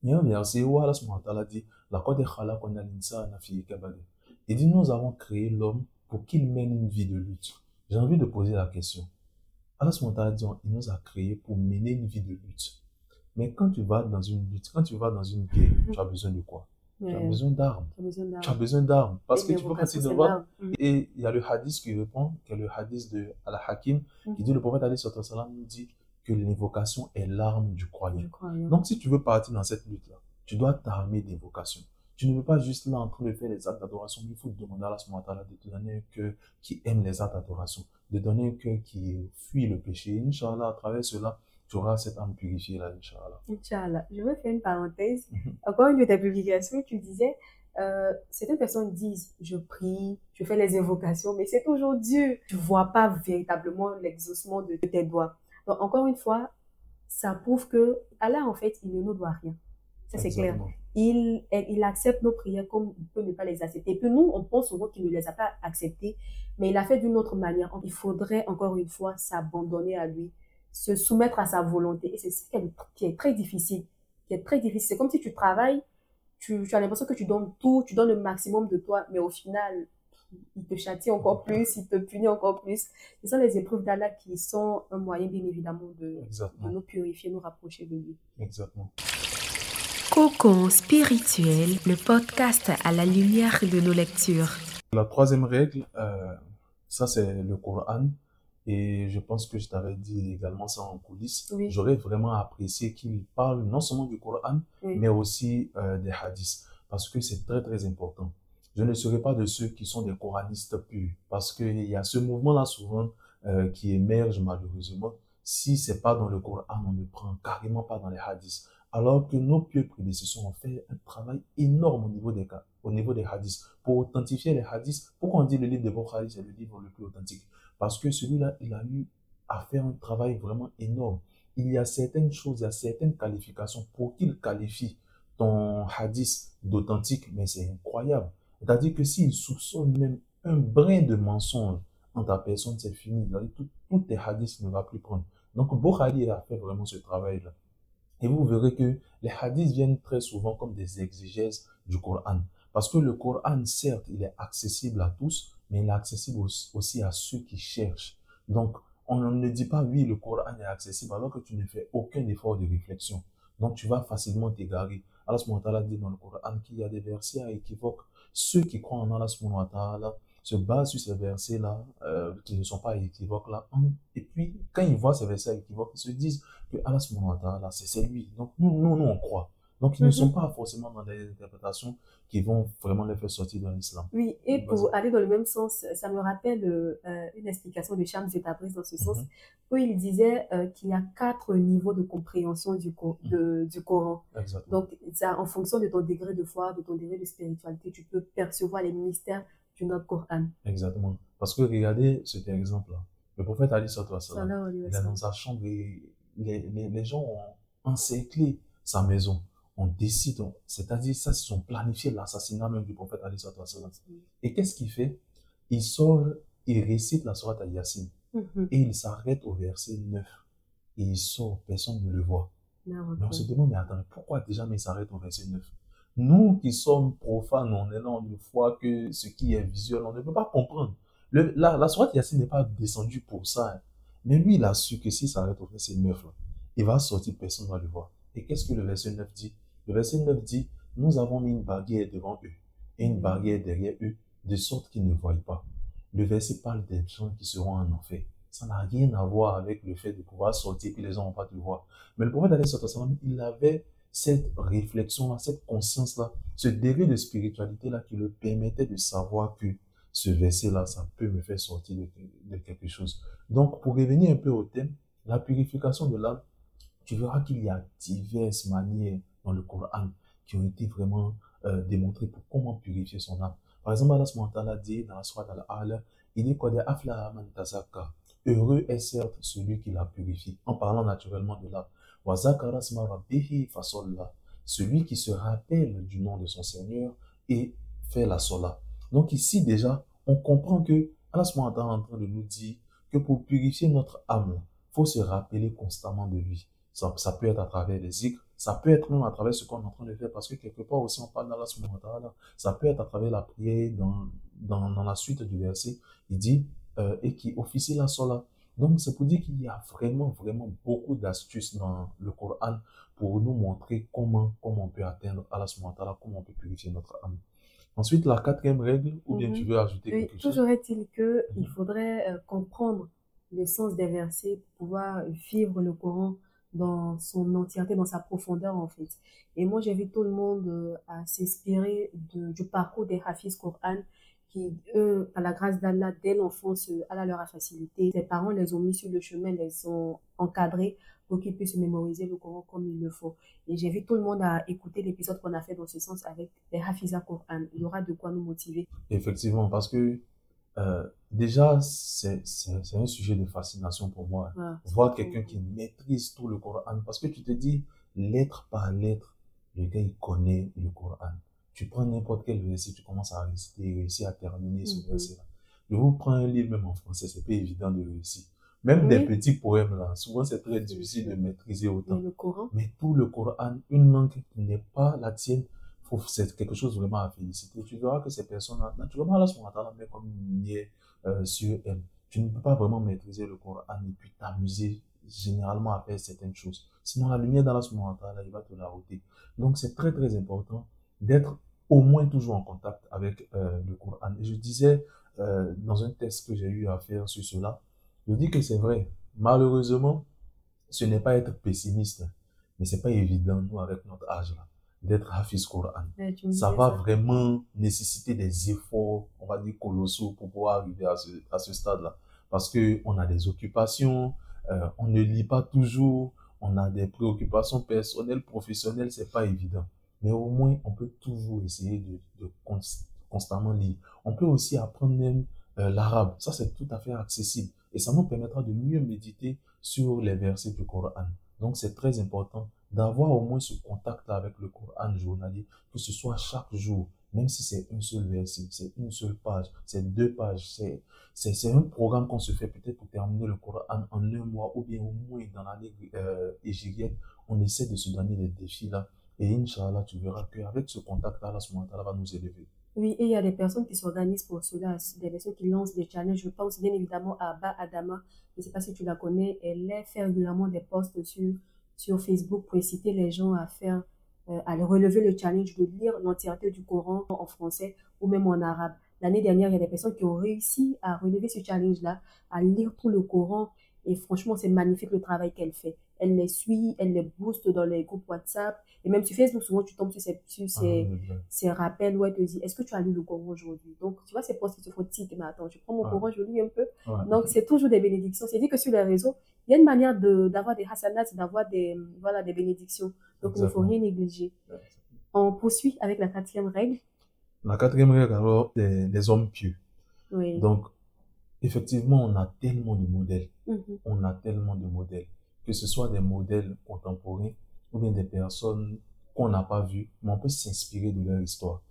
il y a un verset où Allah Ta'ala dit Il dit Nous avons créé l'homme pour qu'il mène une vie de lutte. J'ai envie de poser la question. Allah ta'ala dit, il nous a créé pour mener une vie de lutte. Mais quand tu vas dans une lutte, quand tu vas dans une guerre, tu as besoin de quoi? Tu as besoin d'armes. tu as besoin d'armes. Parce Et que tu peux passer devant. Mhm. Et il y a le hadith qui répond, qui est le hadith de Al-Hakim, qui dit, le prophète Ali nous dit que l'invocation est l'arme du croyant. Donc, si tu veux partir dans cette lutte-là, tu dois t'armer d'invocation. Tu ne veux pas juste là en train de faire les actes d'adoration, mais il faut demander à wa ta'ala de te donner un cœur qui aime les actes d'adoration, de donner un cœur qui fuit le péché. Inch'Allah, à travers cela, tu auras cette âme purifiée là, Inch'Allah. Inch'Allah. Je vais faire une parenthèse. Mhm. Encore une de tes publications, tu disais, euh, certaines personnes disent, je prie, je fais les invocations, mais c'est toujours Dieu. Tu vois pas véritablement l'exaucement de tes doigts. Donc, encore une fois, ça prouve que Allah, en fait, il ne nous doit rien. Ça, c'est clair. Il, il accepte nos prières comme il peut ne pas les accepter. Et puis nous, on pense souvent qu'il ne les a pas acceptées, mais il a fait d'une autre manière. Il faudrait, encore une fois, s'abandonner à lui, se soumettre à sa volonté. Et c'est ce qui est, très difficile. Qui est très difficile. C'est comme si tu travailles, tu, tu as l'impression que tu donnes tout, tu donnes le maximum de toi, mais au final, il te châtie encore plus, il te punit encore plus. Ce sont les épreuves d'Allah qui sont un moyen, bien évidemment, de, de nous purifier, nous rapprocher de lui. Exactement. Cocon spirituel, le podcast à la lumière de nos lectures. La troisième règle, euh, ça c'est le Coran. Et je pense que je t'avais dit également ça en coulisses. Oui. J'aurais vraiment apprécié qu'il parle non seulement du Coran, Oui. mais aussi euh, des hadiths. Parce que c'est très très important. Je ne serai pas de ceux qui sont des coranistes purs. Parce qu'il y a ce mouvement-là souvent euh, qui émerge malheureusement. Si c'est pas dans le Coran, on ne prend carrément pas dans les hadiths. Alors que nos pieux prédécesseurs ont fait un travail énorme au niveau des, cas- au niveau des hadiths. Pour authentifier les hadiths, pourquoi on dit le livre de Bukhari c'est le livre le plus authentique? Parce que celui-là, il a eu à faire un travail vraiment énorme. Il y a certaines choses, il y a certaines qualifications pour qu'il qualifie ton hadith d'authentique, mais c'est incroyable. C'est-à-dire que s'il soupçonne même un brin de mensonge en ta personne, c'est fini. Tous tes hadiths ne va plus prendre. Donc, Bukhari a fait vraiment ce travail-là. Et vous verrez que les hadiths viennent très souvent comme des exégèses du Coran. Parce que le Coran, certes, il est accessible à tous, mais il est accessible aussi- à ceux qui cherchent. Donc, on ne dit pas, oui, le Coran est accessible, alors que tu ne fais aucun effort de réflexion. Donc, tu vas facilement t'égarer. Allah subhanahu wa ta'ala dit dans le Coran qu'il y a des versets à équivoque. Ceux qui croient en Allah subhanahu wa se basent sur ces versets-là, euh, qui ne sont pas équivoques là. Et puis, quand ils voient ces versets équivoques, ils se disent que Allah subhanahu wa c'est lui. Donc, nous, nous, nous, on croit. Donc, ils ne Mhm. sont pas forcément dans des interprétations qui vont vraiment les faire sortir de l'islam. Oui, et pour aller dans le même sens, ça me rappelle euh, euh, une explication de Shams Tabriz dans ce sens, Mhm. où il disait euh, qu'il y a quatre niveaux de compréhension du, co- Mhm. de- du Coran. Exactement. Donc, ça, en fonction de ton degré de foi, de ton degré de spiritualité, tu peux percevoir les mystères du Coran. Exactement. Parce que regardez cet exemple-là. Le prophète Ali sallallahu wa Il est dans sa chambre et les, les, les gens ont encerclé sa maison. on décide, c'est-à-dire ça, ils ont planifié l'assassinat même du prophète Ali sallallahu wa sallam. Et qu'est-ce qu'il fait? Il sort, il récite la sourate à Yassine Mhm. et il s'arrête au verset 9 et il sort, personne ne le voit. Mais on se demande, mais attends, pourquoi déjà mais il s'arrête au verset 9 Nous qui sommes profanes, on est là, on que ce qui est visuel, on ne peut pas comprendre. Le, la, la sourate Yassine n'est pas descendue pour ça. hein. Mais lui, il a su que s'il s'arrête au verset 9, là, il va sortir, personne ne va le voir. Et qu'est-ce que le verset 9 dit? Le verset 9 dit, nous avons mis une barrière devant eux et une barrière derrière eux, de sorte qu'ils ne voient pas. Le verset parle des gens qui seront en enfer. Ça n'a rien à voir avec le fait de pouvoir sortir et les gens vont pas te voir. Mais le prophète il avait cette réflexion-là, cette conscience-là, ce degré de spiritualité-là qui le permettait de savoir que ce verset-là, ça peut me faire sortir de, quelque chose. Donc, pour revenir un peu au thème, la purification de l'âme, tu verras qu'il y a diverses manières dans le Coran qui ont été vraiment euh, démontrées pour comment purifier son âme. Par exemple, Allah ta'ala dit dans la sourate Al-A'la, il dit man tazakka. Heureux est certes celui qui la purifie, en parlant naturellement de l'âme. Celui qui se rappelle du nom de son Seigneur et fait la sola. Donc ici déjà, on comprend que Allah est en train de nous dire que pour purifier notre âme, faut se rappeler constamment de lui. Ça, peut être à travers les zikrs, ça peut être même à travers ce qu'on est en train de faire, parce que quelque part aussi on parle d'Allah ça peut être à travers la prière dans, dans, dans la suite du verset, il dit, euh, et qui officie la sola. Donc c'est pour dire qu'il y a vraiment, vraiment beaucoup d'astuces dans le Coran pour nous montrer comment, comment on peut atteindre Allah subhanahu wa ta'ala, comment on peut purifier notre âme. Ensuite, la quatrième règle, ou bien Mhm. tu veux ajouter Oui, quelque chose? toujours est-il que il Mhm. faudrait euh, comprendre le sens des versets pour pouvoir vivre le Coran dans son entièreté, dans sa profondeur en fait. Et moi, j'invite tout le monde euh, à s'inspirer du parcours des Hafiz Coran qui, eux, à la grâce d'Allah, dès l'enfance, euh, Allah leur a facilité. Ses parents les ont mis sur le chemin, les ont encadrés pour qu'ils puissent mémoriser le Coran comme il le faut. Et j'invite tout le monde à écouter l'épisode qu'on a fait dans ce sens avec les Hafiza Coran. Il y aura de quoi nous motiver. Effectivement, parce que euh, déjà, c'est un sujet de fascination pour moi. Voilà. Voir quelqu'un qui maîtrise tout le Coran, parce que tu te dis, lettre par lettre, le gars, il connaît le Coran. Tu prends n'importe quel verset, tu commences à réciter, il réussit à terminer ce Mhm. verset-là. Je vous prends un livre même en français, c'est pas évident de réussir. Même des petits poèmes là, souvent c'est très difficile de maîtriser autant. Mais le Coran, Mais tout le Coran, une langue qui n'est pas la tienne, c'est quelque chose vraiment à féliciter. Tu verras que ces personnes-là, naturellement, là, sont en met comme une lumière euh, sur elles. Tu ne peux pas vraiment maîtriser le Coran et puis t'amuser généralement à faire certaines choses. Sinon, la lumière dans la là, il va te la ôter. Donc, c'est très, très important d'être au moins toujours en contact avec euh, le Coran. Et je disais, euh, dans un test que j'ai eu à faire sur cela, je dis que c'est vrai. Malheureusement, ce n'est pas être pessimiste, mais c'est pas évident, nous, avec notre âge, là, d'être Hafiz Coran. Ça va vraiment nécessiter des efforts, on va dire, colossaux pour pouvoir arriver à ce, à ce stade-là. Parce que on a des occupations, euh, on ne lit pas toujours, on a des préoccupations personnelles, professionnelles, c'est pas évident. Mais au moins, on peut toujours essayer de, de cons- constamment lire. On peut aussi apprendre même euh, l'arabe. Ça, c'est tout à fait accessible. Et ça nous permettra de mieux méditer sur les versets du Coran. Donc, c'est très important d'avoir au moins ce contact-là avec le Coran journalier, que ce soit chaque jour, même si c'est une seule verset, c'est une seule page, c'est deux pages, c'est un programme qu'on se fait peut-être pour terminer le Coran en un mois, ou bien au moins dans l'année euh, égérienne, on essaie de se donner des défis là. Et Inch'Allah, tu verras qu'avec ce contact-là, Allah subhanahu va nous élever. Oui, et il y a des personnes qui s'organisent pour cela, des personnes qui lancent des challenges. Je pense bien évidemment à Ba Adama, je ne sais pas si tu la connais, elle fait régulièrement des posts sur, sur Facebook pour inciter les gens à faire, euh, à relever le challenge de lire l'entièreté du Coran en français ou même en arabe. L'année dernière, il y a des personnes qui ont réussi à relever ce challenge-là, à lire tout le Coran. Et franchement, c'est magnifique le travail qu'elle fait. Elle les suit, elle les booste dans les groupes WhatsApp. Et même sur Facebook, souvent, tu tombes sur ces, sur ces, rappels où elle te dit est-ce que tu as lu le Coran aujourd'hui? Donc tu vois ces posts qui se font tic mais attends je prends mon Ouais. Coran je lis un peu Ouais. donc c'est toujours des bénédictions c'est dit que sur les réseaux il y a une manière de d'avoir des hasanats d'avoir des voilà des bénédictions donc il ne faut rien négliger on poursuit avec la quatrième règle La quatrième règle, alors, des, des hommes pieux. oui Donc, effectivement, on a tellement de modèles. Mhm. on a tellement de modèles, que ce soit des modèles contemporains ou bien des personnes qu'on n'a pas vues, mais on peut s'inspirer de leur histoire.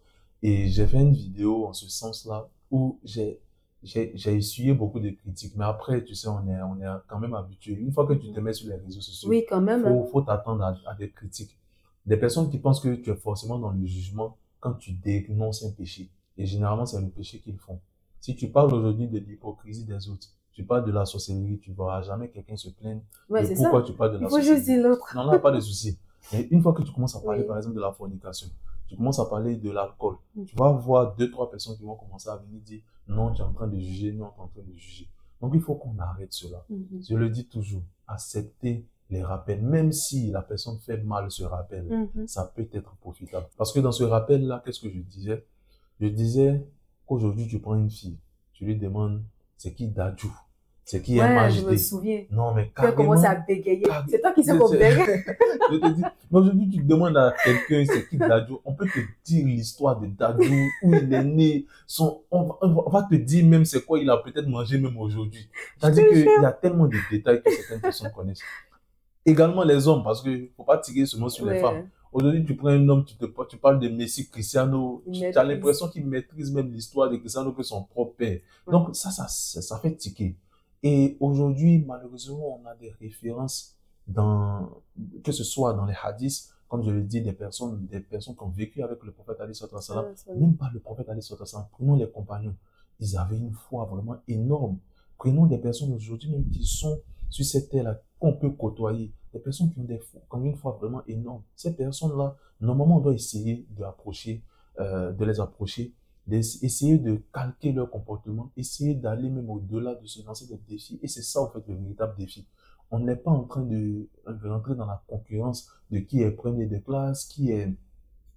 Et j'ai fait une vidéo en ce sens-là où j'ai j'ai j'ai essuyé beaucoup de critiques. Mais après, tu sais, on est, on est quand même habitué. Une fois que tu te mets sur les réseaux sociaux, Oui, quand même. faut, faut t'attendre à, à des critiques. Des personnes qui pensent que tu es forcément dans le jugement quand tu dénonces un péché. Et généralement, c'est le péché qu'ils font. Si tu parles aujourd'hui de l'hypocrisie des autres, tu parles de la sorcellerie, tu ne verras jamais quelqu'un se plaindre Ouais, de c'est ça. pourquoi tu parles de la Il faut sorcellerie. l'autre. Non, là, pas de souci. Mais une fois que tu commences à parler, Oui. par exemple, de la fornication, tu commences à parler de l'alcool, Mhm. tu vas voir deux, trois personnes qui vont commencer à venir dire non, tu es en train de juger, non, tu es en train de juger. Donc, il faut qu'on arrête cela. Mhm. Je le dis toujours, accepter les rappels, même si la personne fait mal ce rappel, Mhm. ça peut être profitable. Parce que dans ce rappel-là, qu'est-ce que je disais? Je disais qu'aujourd'hui, tu prends une fille, tu lui demandes c'est qui Dadju, c'est qui Ouais, je me MHD. souviens. Non, mais Tu carrément. commencé à bégayer. C'est toi qui sais qu'on bégaye. je te dis, mais aujourd'hui, tu demandes à quelqu'un, c'est qui Dadju, on peut te dire l'histoire de Dadju, où il est né, son, on, va, on te dire même c'est quoi il a peut-être mangé même aujourd'hui. C'est-à-dire qu'il y a tellement de détails que certaines personnes connaissent. Également les hommes, parce que faut pas tirer seulement sur les femmes. Aujourd'hui, tu prends un homme, tu, te, tu parles de Messi, Cristiano, tu as l'impression qu'il maîtrise même l'histoire de Cristiano que son propre père. Donc ça, ça, ça, ça fait tiquer. Et aujourd'hui, malheureusement, on a des références dans, que ce soit dans les hadiths, comme je le dis, des personnes, des personnes qui ont vécu avec le prophète Ali Ouais, ça- même pas le prophète Ali sallam, prenons les compagnons. Ils avaient une foi vraiment énorme. Prenons des personnes aujourd'hui même qui sont sur cette terre-là, qu'on peut côtoyer. Des personnes qui ont, des, ont une foi vraiment énorme. Ces personnes-là, normalement, on doit essayer d'approcher, euh, de les approcher, d'essayer de calquer leur comportement, essayer d'aller même au-delà de se lancer des défis. Et c'est ça, en fait, le véritable défi. On n'est pas en train de, de rentrer dans la concurrence de qui est premier de classe, qui est,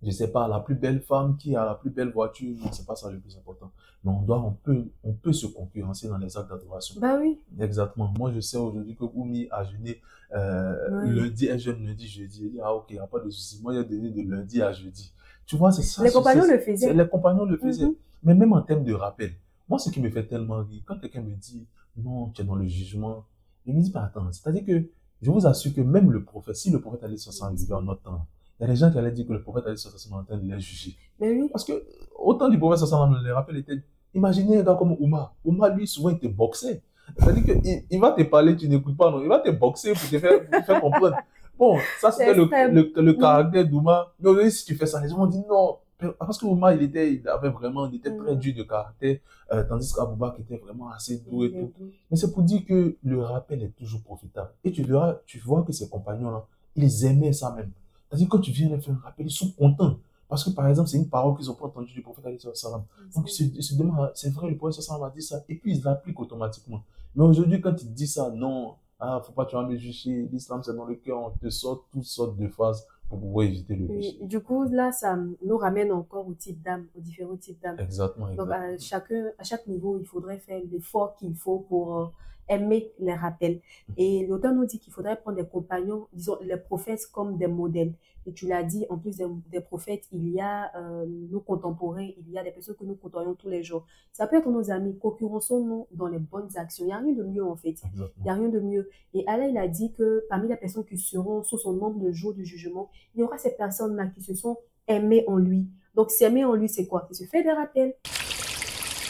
je sais pas, la plus belle femme, qui a la plus belle voiture. Non, c'est pas ça le plus important. Mais on doit, on peut, on peut se concurrencer dans les actes d'adoration. Bah oui. Exactement. Moi, je sais aujourd'hui que Oumi a jeûné euh, lundi, un jeûne lundi, jeudi. Il dit, ah, ok, il n'y a pas de souci. Moi, j'ai donné de lundi à jeudi. Tu vois, c'est ça. Les compagnons le faisaient. Les compagnons le faisaient. Mhm. Mais même en termes de rappel, moi, ce qui me fait tellement rire, quand quelqu'un me dit, non, tu es dans le jugement, je me dis, mais attends, c'est-à-dire que je vous assure que même le prophète, si le prophète allait se en notre temps, il y a des gens qui allaient dire que le prophète allait se en train de les juger. Mais oui. Parce que, autant du prophète sallallahu les rappels étaient, imaginez un gars comme Oumar. Oumar, lui, souvent, il te boxait. C'est-à-dire qu'il il va te parler, tu n'écoutes pas, non. Il va te boxer pour te faire, pour te faire comprendre. Bon, ça, c'était le, le, le caractère d'Oumar. Mais aujourd'hui, si tu fais ça, les gens vont dire non. Parce que Oumar, il était, il avait vraiment, il était très Mhm. dur de caractère, euh, tandis qu'Aboubac était vraiment assez doux et tout. Mhm. Mais c'est pour dire que le rappel est toujours profitable. Et tu verras, tu vois que ces compagnons-là, ils aimaient ça même. C'est-à-dire, quand tu viens leur faire un rappel, ils sont contents. Parce que, par exemple, c'est une parole qu'ils n'ont pas entendue du prophète alayhi sallam. Donc, ils se, ils se demandent, c'est vrai, le prophète sallam a dit ça. Et puis, ils l'appliquent automatiquement. Mais aujourd'hui, quand ils disent ça, non, ah, faut pas, tu vas me juger, l'islam, c'est dans le cœur, on te sort toutes sortes de phrases pour pouvoir éviter le péché. Du coup, là, ça nous ramène encore au type d'âme, aux différents types d'âme. Exactement, Donc, exactement. à, chacun, à chaque niveau, il faudrait faire l'effort qu'il faut pour euh, aimer les rappels. Et l'auteur nous dit qu'il faudrait prendre des compagnons, disons, les prophètes comme des modèles. Et tu l'as dit, en plus des, des prophètes, il y a euh, nos contemporains, il y a des personnes que nous côtoyons tous les jours. Ça peut être nos amis, concurrençons-nous dans les bonnes actions. Il n'y a rien de mieux, en fait. Il n'y a rien de mieux. Et Allah, il a dit que parmi les personnes qui seront sous son nombre de jours du jugement, il y aura ces personnes-là qui se sont aimées en lui. Donc, s'aimer en lui, c'est quoi? C'est se faire des rappels.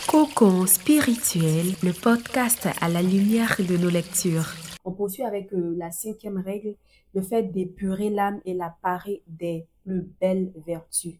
Cocon spirituel, le podcast à la lumière de nos lectures. On poursuit avec euh, la cinquième règle, le fait d'épurer l'âme et la parer des plus belles vertus.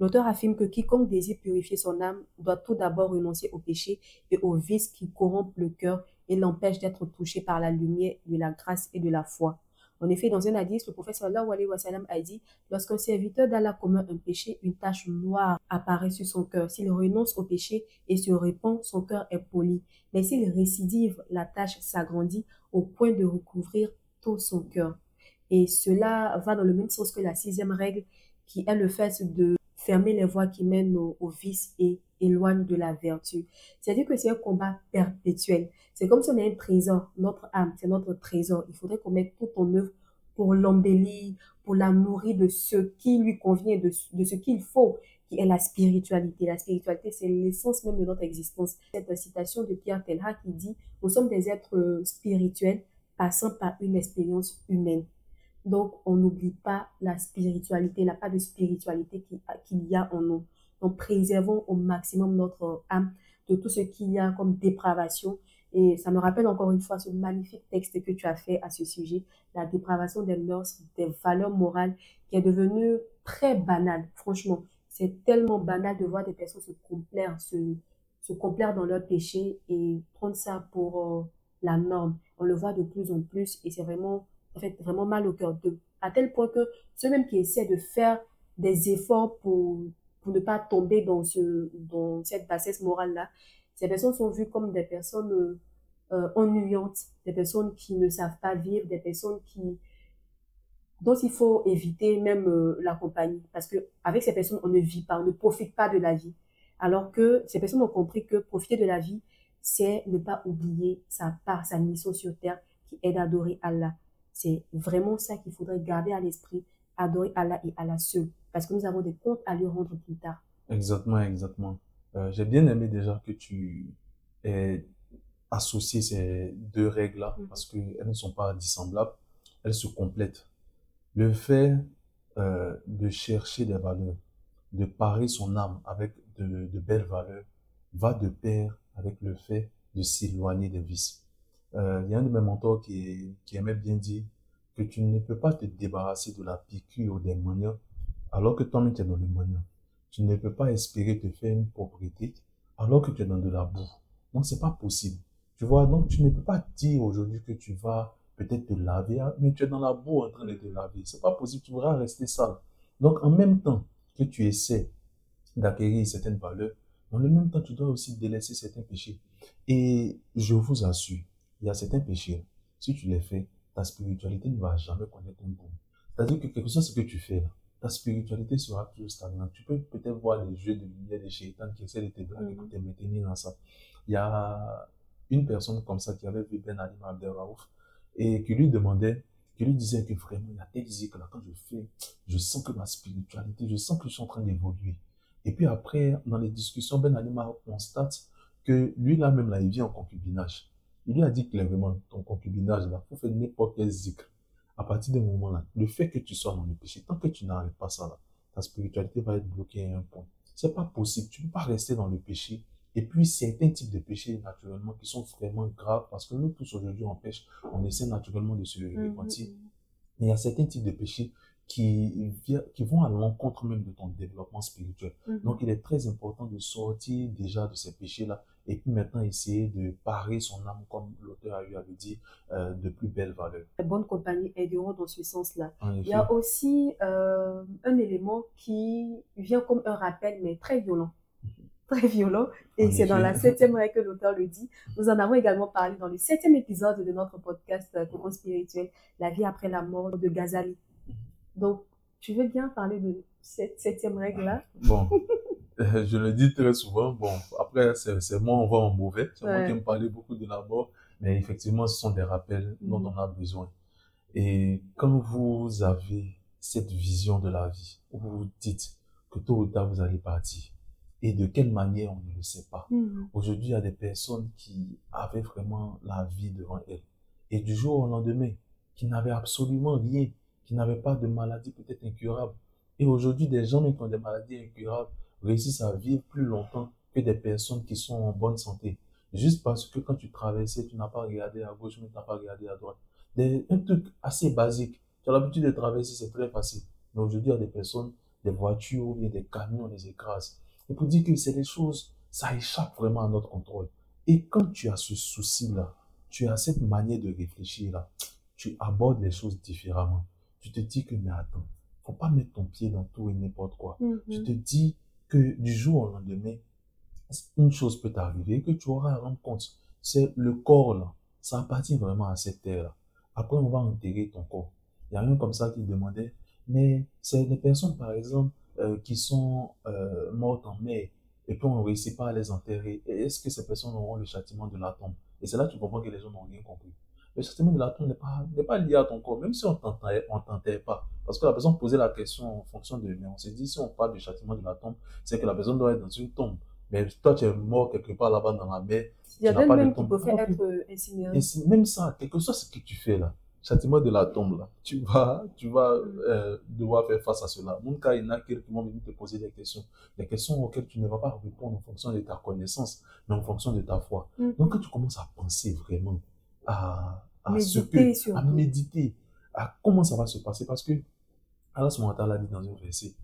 L'auteur affirme que quiconque désire purifier son âme doit tout d'abord renoncer au péché et aux vices qui corrompent le cœur et l'empêchent d'être touché par la lumière de la grâce et de la foi. En effet, dans un hadith, le prophète sallallahu alayhi wa a dit, lorsqu'un serviteur d'Allah commet un péché, une tache noire apparaît sur son cœur. S'il renonce au péché et se répand, son cœur est poli. Mais s'il récidive, la tache s'agrandit au point de recouvrir tout son cœur. Et cela va dans le même sens que la sixième règle, qui est le fait de fermer les voies qui mènent au, vice et éloignent de la vertu. C'est-à-dire que c'est un combat perpétuel. C'est comme si on a un trésor, notre âme, c'est notre trésor. Il faudrait qu'on mette tout en œuvre pour l'embellir, pour la nourrir de ce qui lui convient, de, ce qu'il faut, qui est la spiritualité. La spiritualité, c'est l'essence même de notre existence. Cette citation de Pierre Telha qui dit, nous sommes des êtres spirituels passant par une expérience humaine. Donc, on n'oublie pas la spiritualité, il n'y a pas de spiritualité qui- qu'il y a en nous. Donc, préservons au maximum notre âme de tout ce qu'il y a comme dépravation. Et ça me rappelle encore une fois ce magnifique texte que tu as fait à ce sujet, la dépravation des mœurs, des valeurs morales, qui est devenue très banale. Franchement, c'est tellement banal de voir des personnes se complaire, se, se complaire dans leur péché et prendre ça pour euh, la norme. On le voit de plus en plus et c'est vraiment, en fait, vraiment mal au cœur. De, à tel point que ceux même qui essaient de faire des efforts pour, pour ne pas tomber dans, ce, dans cette bassesse morale-là, ces personnes sont vues comme des personnes euh, euh, ennuyantes, des personnes qui ne savent pas vivre, des personnes qui dont il faut éviter même euh, la compagnie parce que avec ces personnes on ne vit pas, on ne profite pas de la vie. Alors que ces personnes ont compris que profiter de la vie, c'est ne pas oublier sa part, sa mission sur terre qui est d'adorer Allah. C'est vraiment ça qu'il faudrait garder à l'esprit, adorer Allah et Allah seul parce que nous avons des comptes à lui rendre plus tard. Exactement, exactement. Euh, j'ai bien aimé déjà que tu aies associé ces deux règles-là Mhm. parce qu'elles ne sont pas dissemblables, elles se complètent. Le fait euh, de chercher des valeurs, de parer son âme avec de, de belles valeurs, va de pair avec le fait de s'éloigner des vices. Euh, il y a un de mes mentors qui, qui aimait bien dire que tu ne peux pas te débarrasser de la piqûre des maniants alors que toi-même tu es dans le maniant. Tu ne peux pas espérer te faire une propriété alors que tu es dans de la boue. Donc c'est pas possible. Tu vois, donc tu ne peux pas dire aujourd'hui que tu vas peut-être te laver, hein, mais tu es dans la boue en train de te laver. C'est pas possible, tu voudras rester sale. Donc en même temps que tu essaies d'acquérir certaines valeurs, dans le même temps tu dois aussi délaisser certains péchés. Et je vous assure, il y a certains péchés, si tu les fais, ta spiritualité ne va jamais connaître un boom. C'est-à-dire que quelque chose ce que tu fais là, ta spiritualité sera toujours stagnante. Tu peux peut-être voir les jeux de lumière des chétans qui essaient de te draguer pour te maintenir dans ça. Il y a une personne comme ça qui avait vu Ben Ali Abdelraouf et qui lui demandait, qui lui disait que vraiment, il y a tel que là, quand je fais, je sens que ma spiritualité, je sens que je suis en train d'évoluer. Et puis après, dans les discussions, Ben Ali constate que lui là même là, il vit en concubinage. Il lui a dit clairement, ton concubinage là, faut faire n'importe quel zikr. À partir de moment là, le fait que tu sois dans le péché, tant que tu n'arrêtes pas ça là, ta spiritualité va être bloquée à un point. C'est pas possible. Tu peux pas rester dans le péché. Et puis, certains types de péchés, naturellement, qui sont vraiment graves, parce que nous tous aujourd'hui, on pêche, on essaie naturellement de se repentir. Mais il y a certains types de péchés qui, qui vont à l'encontre même de ton développement spirituel. Mhm. Donc, il est très important de sortir déjà de ces péchés-là et puis maintenant essayer de parer son âme, comme l'auteur a eu à le dire, euh, de plus belles valeurs. Les bonnes compagnies aideront dans ce sens-là. En Il y a aussi euh, un élément qui vient comme un rappel, mais très violent. Très violent. Et c'est dans la septième règle que l'auteur le dit. Nous en avons également parlé dans le septième épisode de notre podcast euh, Cocon spirituel, La vie après la mort de Ghazali. Donc, tu veux bien parler de cette septième règle-là? Bon, je le dis très souvent. Bon, après, c'est c'est moi, on va en mauvais. C'est moi Ouais. qui aime parler beaucoup de la mort. Mais effectivement, ce sont des rappels dont Mhm. on a besoin. Et quand vous avez cette vision de la vie, où vous vous dites que tôt ou tard, vous allez partir, et de quelle manière, on ne le sait pas. Aujourd'hui, il y a des personnes qui avaient vraiment la vie devant elles. Et du jour au lendemain, qui n'avaient absolument rien, qui n'avaient pas de maladie peut-être incurable. Et aujourd'hui, des gens qui ont des maladies incurables réussissent à vivre plus longtemps que des personnes qui sont en bonne santé. Juste parce que quand tu traversais, tu n'as pas regardé à gauche, mais tu n'as pas regardé à droite. Des, un truc assez basique. Tu as l'habitude de traverser, c'est très facile. Mais aujourd'hui, il y a des personnes, des voitures ou bien des camions les écrasent. Et pour dire que c'est des choses, ça échappe vraiment à notre contrôle. Et quand tu as ce souci-là, tu as cette manière de réfléchir-là, tu abordes les choses différemment. Tu te dis que, mais attends, faut pas mettre ton pied dans tout et n'importe quoi. Tu te dis que du jour au lendemain, une chose peut t'arriver que tu auras à rendre compte. C'est le corps là. Ça appartient vraiment à cette terre là. Après, on va enterrer ton corps. Il y a un comme ça qui demandait, mais c'est des personnes, par exemple, euh, qui sont euh, mortes en mer et puis on ne réussit pas à les enterrer. Est-ce que ces personnes auront le châtiment de la tombe? Et c'est là que tu comprends que les gens n'ont rien compris. Le châtiment de la tombe n'est pas, pas lié à ton corps, même si on on t'enterre pas. Parce que la personne posait la question en fonction de, mais on s'est dit, si on parle du châtiment de la tombe, c'est que la personne doit être dans une tombe. Mais toi, tu es mort quelque part là-bas dans la mer. Il y a Tu n'as des pas de même qui tombe. peuvent Ah, être euh, incinérés. Même ça, quelque chose ce que tu fais là, châtiment de la tombe, là, tu vas, tu vas euh, devoir faire face à cela. Mon cas, il y en a qui vont venir te poser des questions. Des questions auxquelles tu ne vas pas répondre en fonction de ta connaissance, mais en fonction de ta foi. Mm. Donc, quand tu commences à penser vraiment à, à ce Méditer que, surtout. à méditer, à comment ça va se passer, parce que Allah subhanahu dit dans un verset,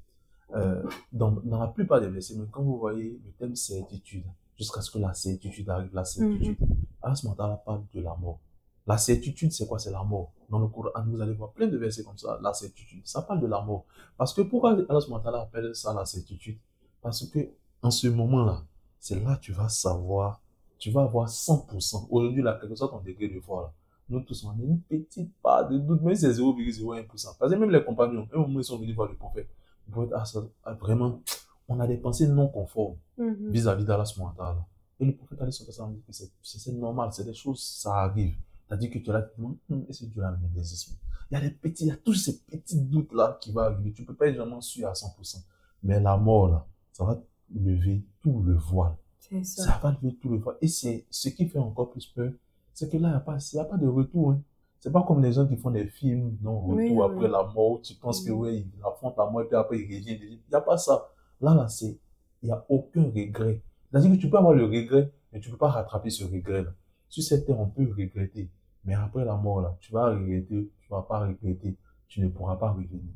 euh, dans, dans la plupart des versets, mais quand vous voyez le thème certitude, jusqu'à ce que la certitude arrive, la certitude, Allah subhanahu wa ta'ala parle de la mort. La certitude, c'est quoi? C'est la mort. Dans le Coran, vous allez voir plein de versets comme ça, la certitude. Ça parle de la mort. Parce que pourquoi Allah subhanahu appelle ça la certitude? Parce que en ce moment-là, c'est là que tu vas savoir, tu vas avoir 100%. Aujourd'hui, là, quel que soit ton degré de foi, là, nous tous, on a une petite part de doute, mais c'est 0,01%. Parce que même les compagnons, un moment, ils sont venus voir le prophète. Le prophète, ah, ça- ah, vraiment, on a des pensées non conformes Mhm. vis-à-vis d'Allah subhanahu. Et le prophète alayhi wa sallam dit que c'est- normal, c'est des choses, ça arrive. C'est-à-dire que tu es là, tu demandes, Hum, est-ce que Dieu a amené des esprits? Il y a des petits, il y a tous ces petits doutes-là qui vont arriver. Tu ne peux pas être vraiment sûr à 100%. Mais la mort, là, ça va lever tout le voile. Ça. Ça va lever tout le voile. Et c'est ce qui fait encore plus peur, c'est que là, il n'y a, pas- y a pas de retour. Hein. C'est pas comme les gens qui font des films, non, retour Oui, oui, après la mort, tu penses que, Mhm. ouais, il affronte la mort et puis après il revient. Il n'y a pas ça. Là, là, c'est, il n'y a aucun regret. C'est-à-dire que tu peux avoir le regret, mais tu ne peux pas rattraper ce regret-là. Sur cette terre, on peut regretter. Mais après la mort, là, tu vas regretter, tu vas pas regretter, tu ne pourras pas revenir.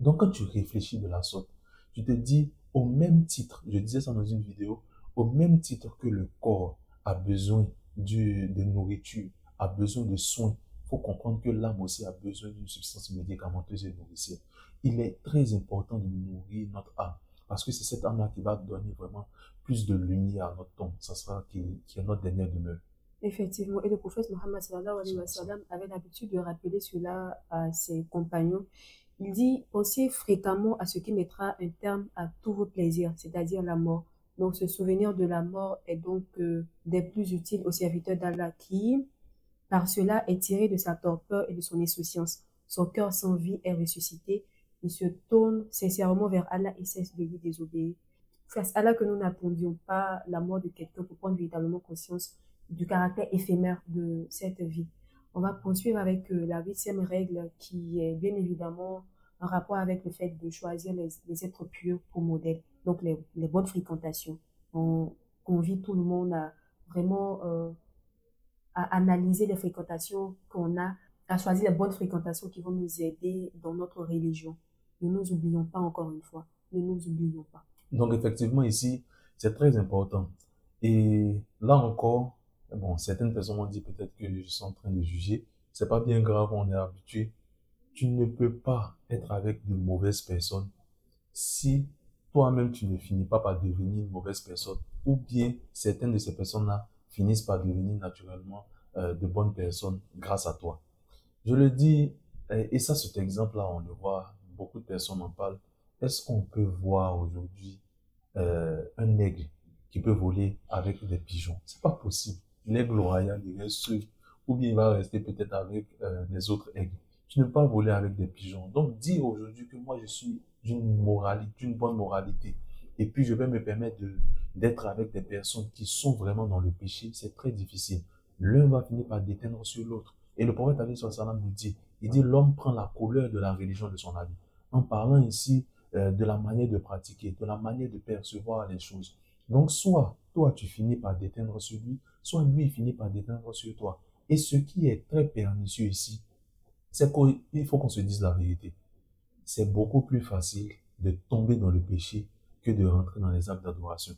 Donc, quand tu réfléchis de la sorte, tu te dis, au même titre, je disais ça dans une vidéo, au même titre que le corps a besoin du, de nourriture, a besoin de soins, il faut comprendre que l'âme aussi a besoin d'une substance médicamenteuse et nourricière. Il est très important de nourrir notre âme, parce que c'est cette âme-là qui va donner vraiment plus de lumière à notre tombe. Ça sera qui, qui est notre dernière demeure. Effectivement, et le prophète Mohammed avait l'habitude de rappeler cela à ses compagnons. Il dit Pensez fréquemment à ce qui mettra un terme à tous vos plaisirs, c'est-à-dire la mort. Donc, ce souvenir de la mort est donc euh, des plus utiles aux serviteurs d'Allah qui, par cela, est tiré de sa torpeur et de son insouciance. Son cœur sans vie est ressuscité. Il se tourne sincèrement vers Allah et cesse de lui désobéir. C'est à que nous n'attendions pas la mort de quelqu'un pour prendre véritablement conscience du caractère éphémère de cette vie. On va poursuivre avec euh, la huitième règle qui est bien évidemment en rapport avec le fait de choisir les, les êtres purs pour modèle, donc les, les bonnes fréquentations. On convie tout le monde à vraiment euh, à analyser les fréquentations qu'on a, à choisir les bonnes fréquentations qui vont nous aider dans notre religion. Ne nous oublions pas encore une fois, ne nous oublions pas. Donc, effectivement, ici, c'est très important. Et là encore, bon, certaines personnes m'ont dit peut-être que je suis en train de juger. C'est pas bien grave, on est habitué. Tu ne peux pas être avec de mauvaises personnes si toi-même tu ne finis pas par devenir une mauvaise personne. Ou bien certaines de ces personnes-là finissent par devenir naturellement euh, de bonnes personnes grâce à toi. Je le dis, et et ça, cet exemple-là, on le voit, beaucoup de personnes en parlent. Est-ce qu'on peut voir aujourd'hui euh, un aigle qui peut voler avec des pigeons? C'est pas possible. L'aigle royal, il reste seul. Ou bien il va rester peut-être avec euh, les autres aigles. Tu ne peux pas voler avec des pigeons. Donc, dire aujourd'hui que moi, je suis d'une moralité, d'une bonne moralité, et puis je vais me permettre de, d'être avec des personnes qui sont vraiment dans le péché, c'est très difficile. L'un va finir par déteindre sur l'autre. Et le prophète Ali sallam nous dit, il dit l'homme prend la couleur de la religion de son ami. En parlant ici euh, de la manière de pratiquer, de la manière de percevoir les choses. Donc soit toi tu finis par déteindre sur lui, soit lui finit par déteindre sur toi. Et ce qui est très pernicieux ici, c'est qu'il faut qu'on se dise la vérité. C'est beaucoup plus facile de tomber dans le péché que de rentrer dans les actes d'adoration.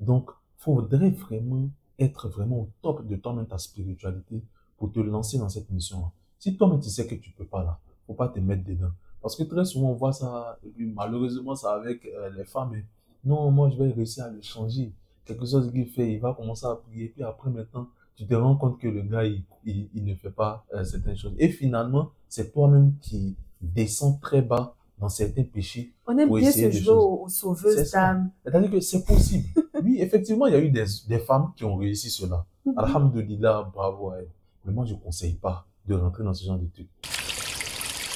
Donc, faudrait vraiment être vraiment au top de toi-même, ta spiritualité, pour te lancer dans cette mission-là. Si toi-même tu sais que tu peux pas là, faut pas te mettre dedans. Parce que très souvent on voit ça, malheureusement c'est avec euh, les femmes. Non, moi je vais réussir à le changer. Quelque chose qu'il fait, il va commencer à prier, puis après maintenant, tu te rends compte que le gars, il, il, il ne fait pas euh, certaines choses. Et finalement, c'est toi-même qui descends très bas dans certains péchés. On aime Pour bien se jouer aux, sauveuses ça. d'âmes. C'est-à-dire que c'est possible. Oui, effectivement, il y a eu des, des femmes qui ont réussi cela. Alhamdulillah, bravo à elles. Mais moi, je ne conseille pas de rentrer dans ce genre de trucs.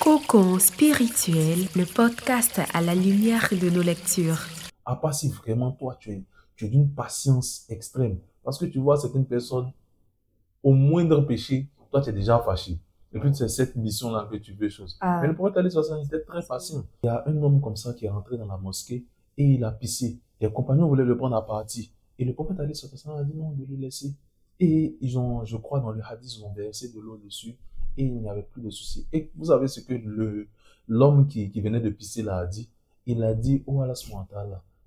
Cocon spirituel, le podcast à la lumière de nos lectures. À part si vraiment toi, tu es, tu es d'une patience extrême. Parce que tu vois certaines personnes, au moindre péché, toi, tu es déjà fâché. Et puis, c'est cette mission-là que tu veux chose. Ah. Mais le prophète Ali Sallallahu était très facile. Il y a un homme comme ça qui est rentré dans la mosquée et il a pissé. Les compagnons voulaient le prendre à partie. Et le prophète Ali a dit non, de le laisser. Et ils ont, je crois, dans le hadith, ils ont versé de l'eau dessus et il n'y avait plus de souci. Et vous savez ce que l'homme qui, qui venait de pisser là a dit? Il a dit, oh Allah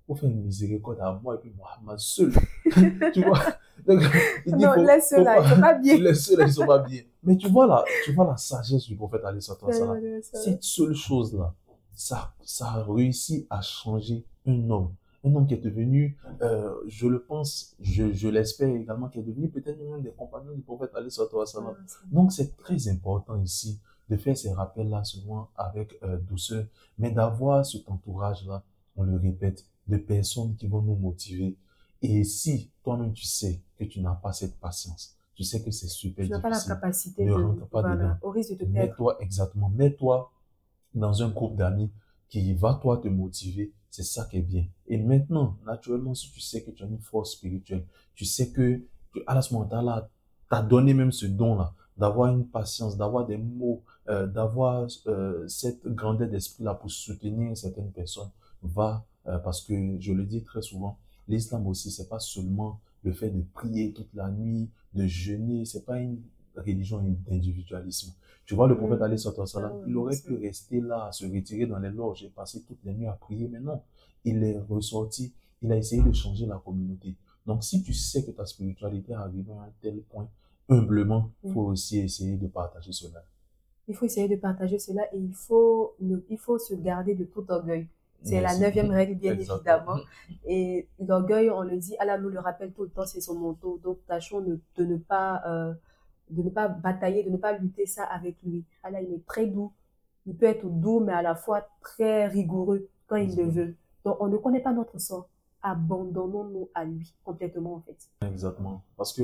faut faire une miséricorde à moi et puis Mohammed seul. tu vois? Donc, il dit, Non, faut- laisse faut cela, ils sont pas bien. Laisse ceux-là, ils sont pas bien. Mais tu vois la, tu vois la sagesse du prophète Ali. Cette seule chose-là, ça, ça a réussi à changer un homme. Un homme qui est devenu, euh, je le pense, je, je l'espère également, qui est devenu peut-être l'un des compagnons du prophète Ali sallallahu. Donc c'est très important ici de faire ces rappels-là souvent avec euh, douceur, mais d'avoir cet entourage-là, on le répète, de personnes qui vont nous motiver. Et si toi-même tu sais que tu n'as pas cette patience, tu sais que c'est super Tu n'as pas la difficile, capacité Ne de, rentre pas voilà, dedans. au risque de te perdre. Mets-toi, exactement, mets-toi dans un groupe d'amis qui va, toi, te motiver. C'est ça qui est bien. Et maintenant, naturellement, si tu sais que tu as une force spirituelle, tu sais que, Allah subhanahu wa ta'ala t'a donné même ce don-là, d'avoir une patience, d'avoir des mots, euh, d'avoir euh, cette grandeur d'esprit-là pour soutenir certaines personnes, va, euh, parce que je le dis très souvent, l'islam aussi, c'est pas seulement le fait de prier toute la nuit, de jeûner, c'est pas une religion d'individualisme. Tu vois, le prophète Mhm. Ali sallam, Ah il aurait pu rester là, se retirer dans les loges et passer toutes les nuits à prier, mais non. Il est ressorti, il a essayé de changer la communauté. Donc, si tu sais que ta spiritualité est arrivée à un tel point, humblement, il faut aussi essayer de partager cela. Il faut essayer de partager cela et il faut, il faut se garder de tout orgueil. C'est la neuvième règle, bien Exactement. évidemment. Et l'orgueil, on le dit, Allah nous le rappelle tout le temps, c'est son manteau. Donc, tâchons de, de ne pas, euh, de ne pas batailler, de ne pas lutter ça avec lui. Allah, il est très doux. Il peut être doux, mais à la fois très rigoureux quand il le veut. Donc, on ne connaît pas notre sort. Abandonnons-nous à lui complètement, en fait. Exactement. Parce que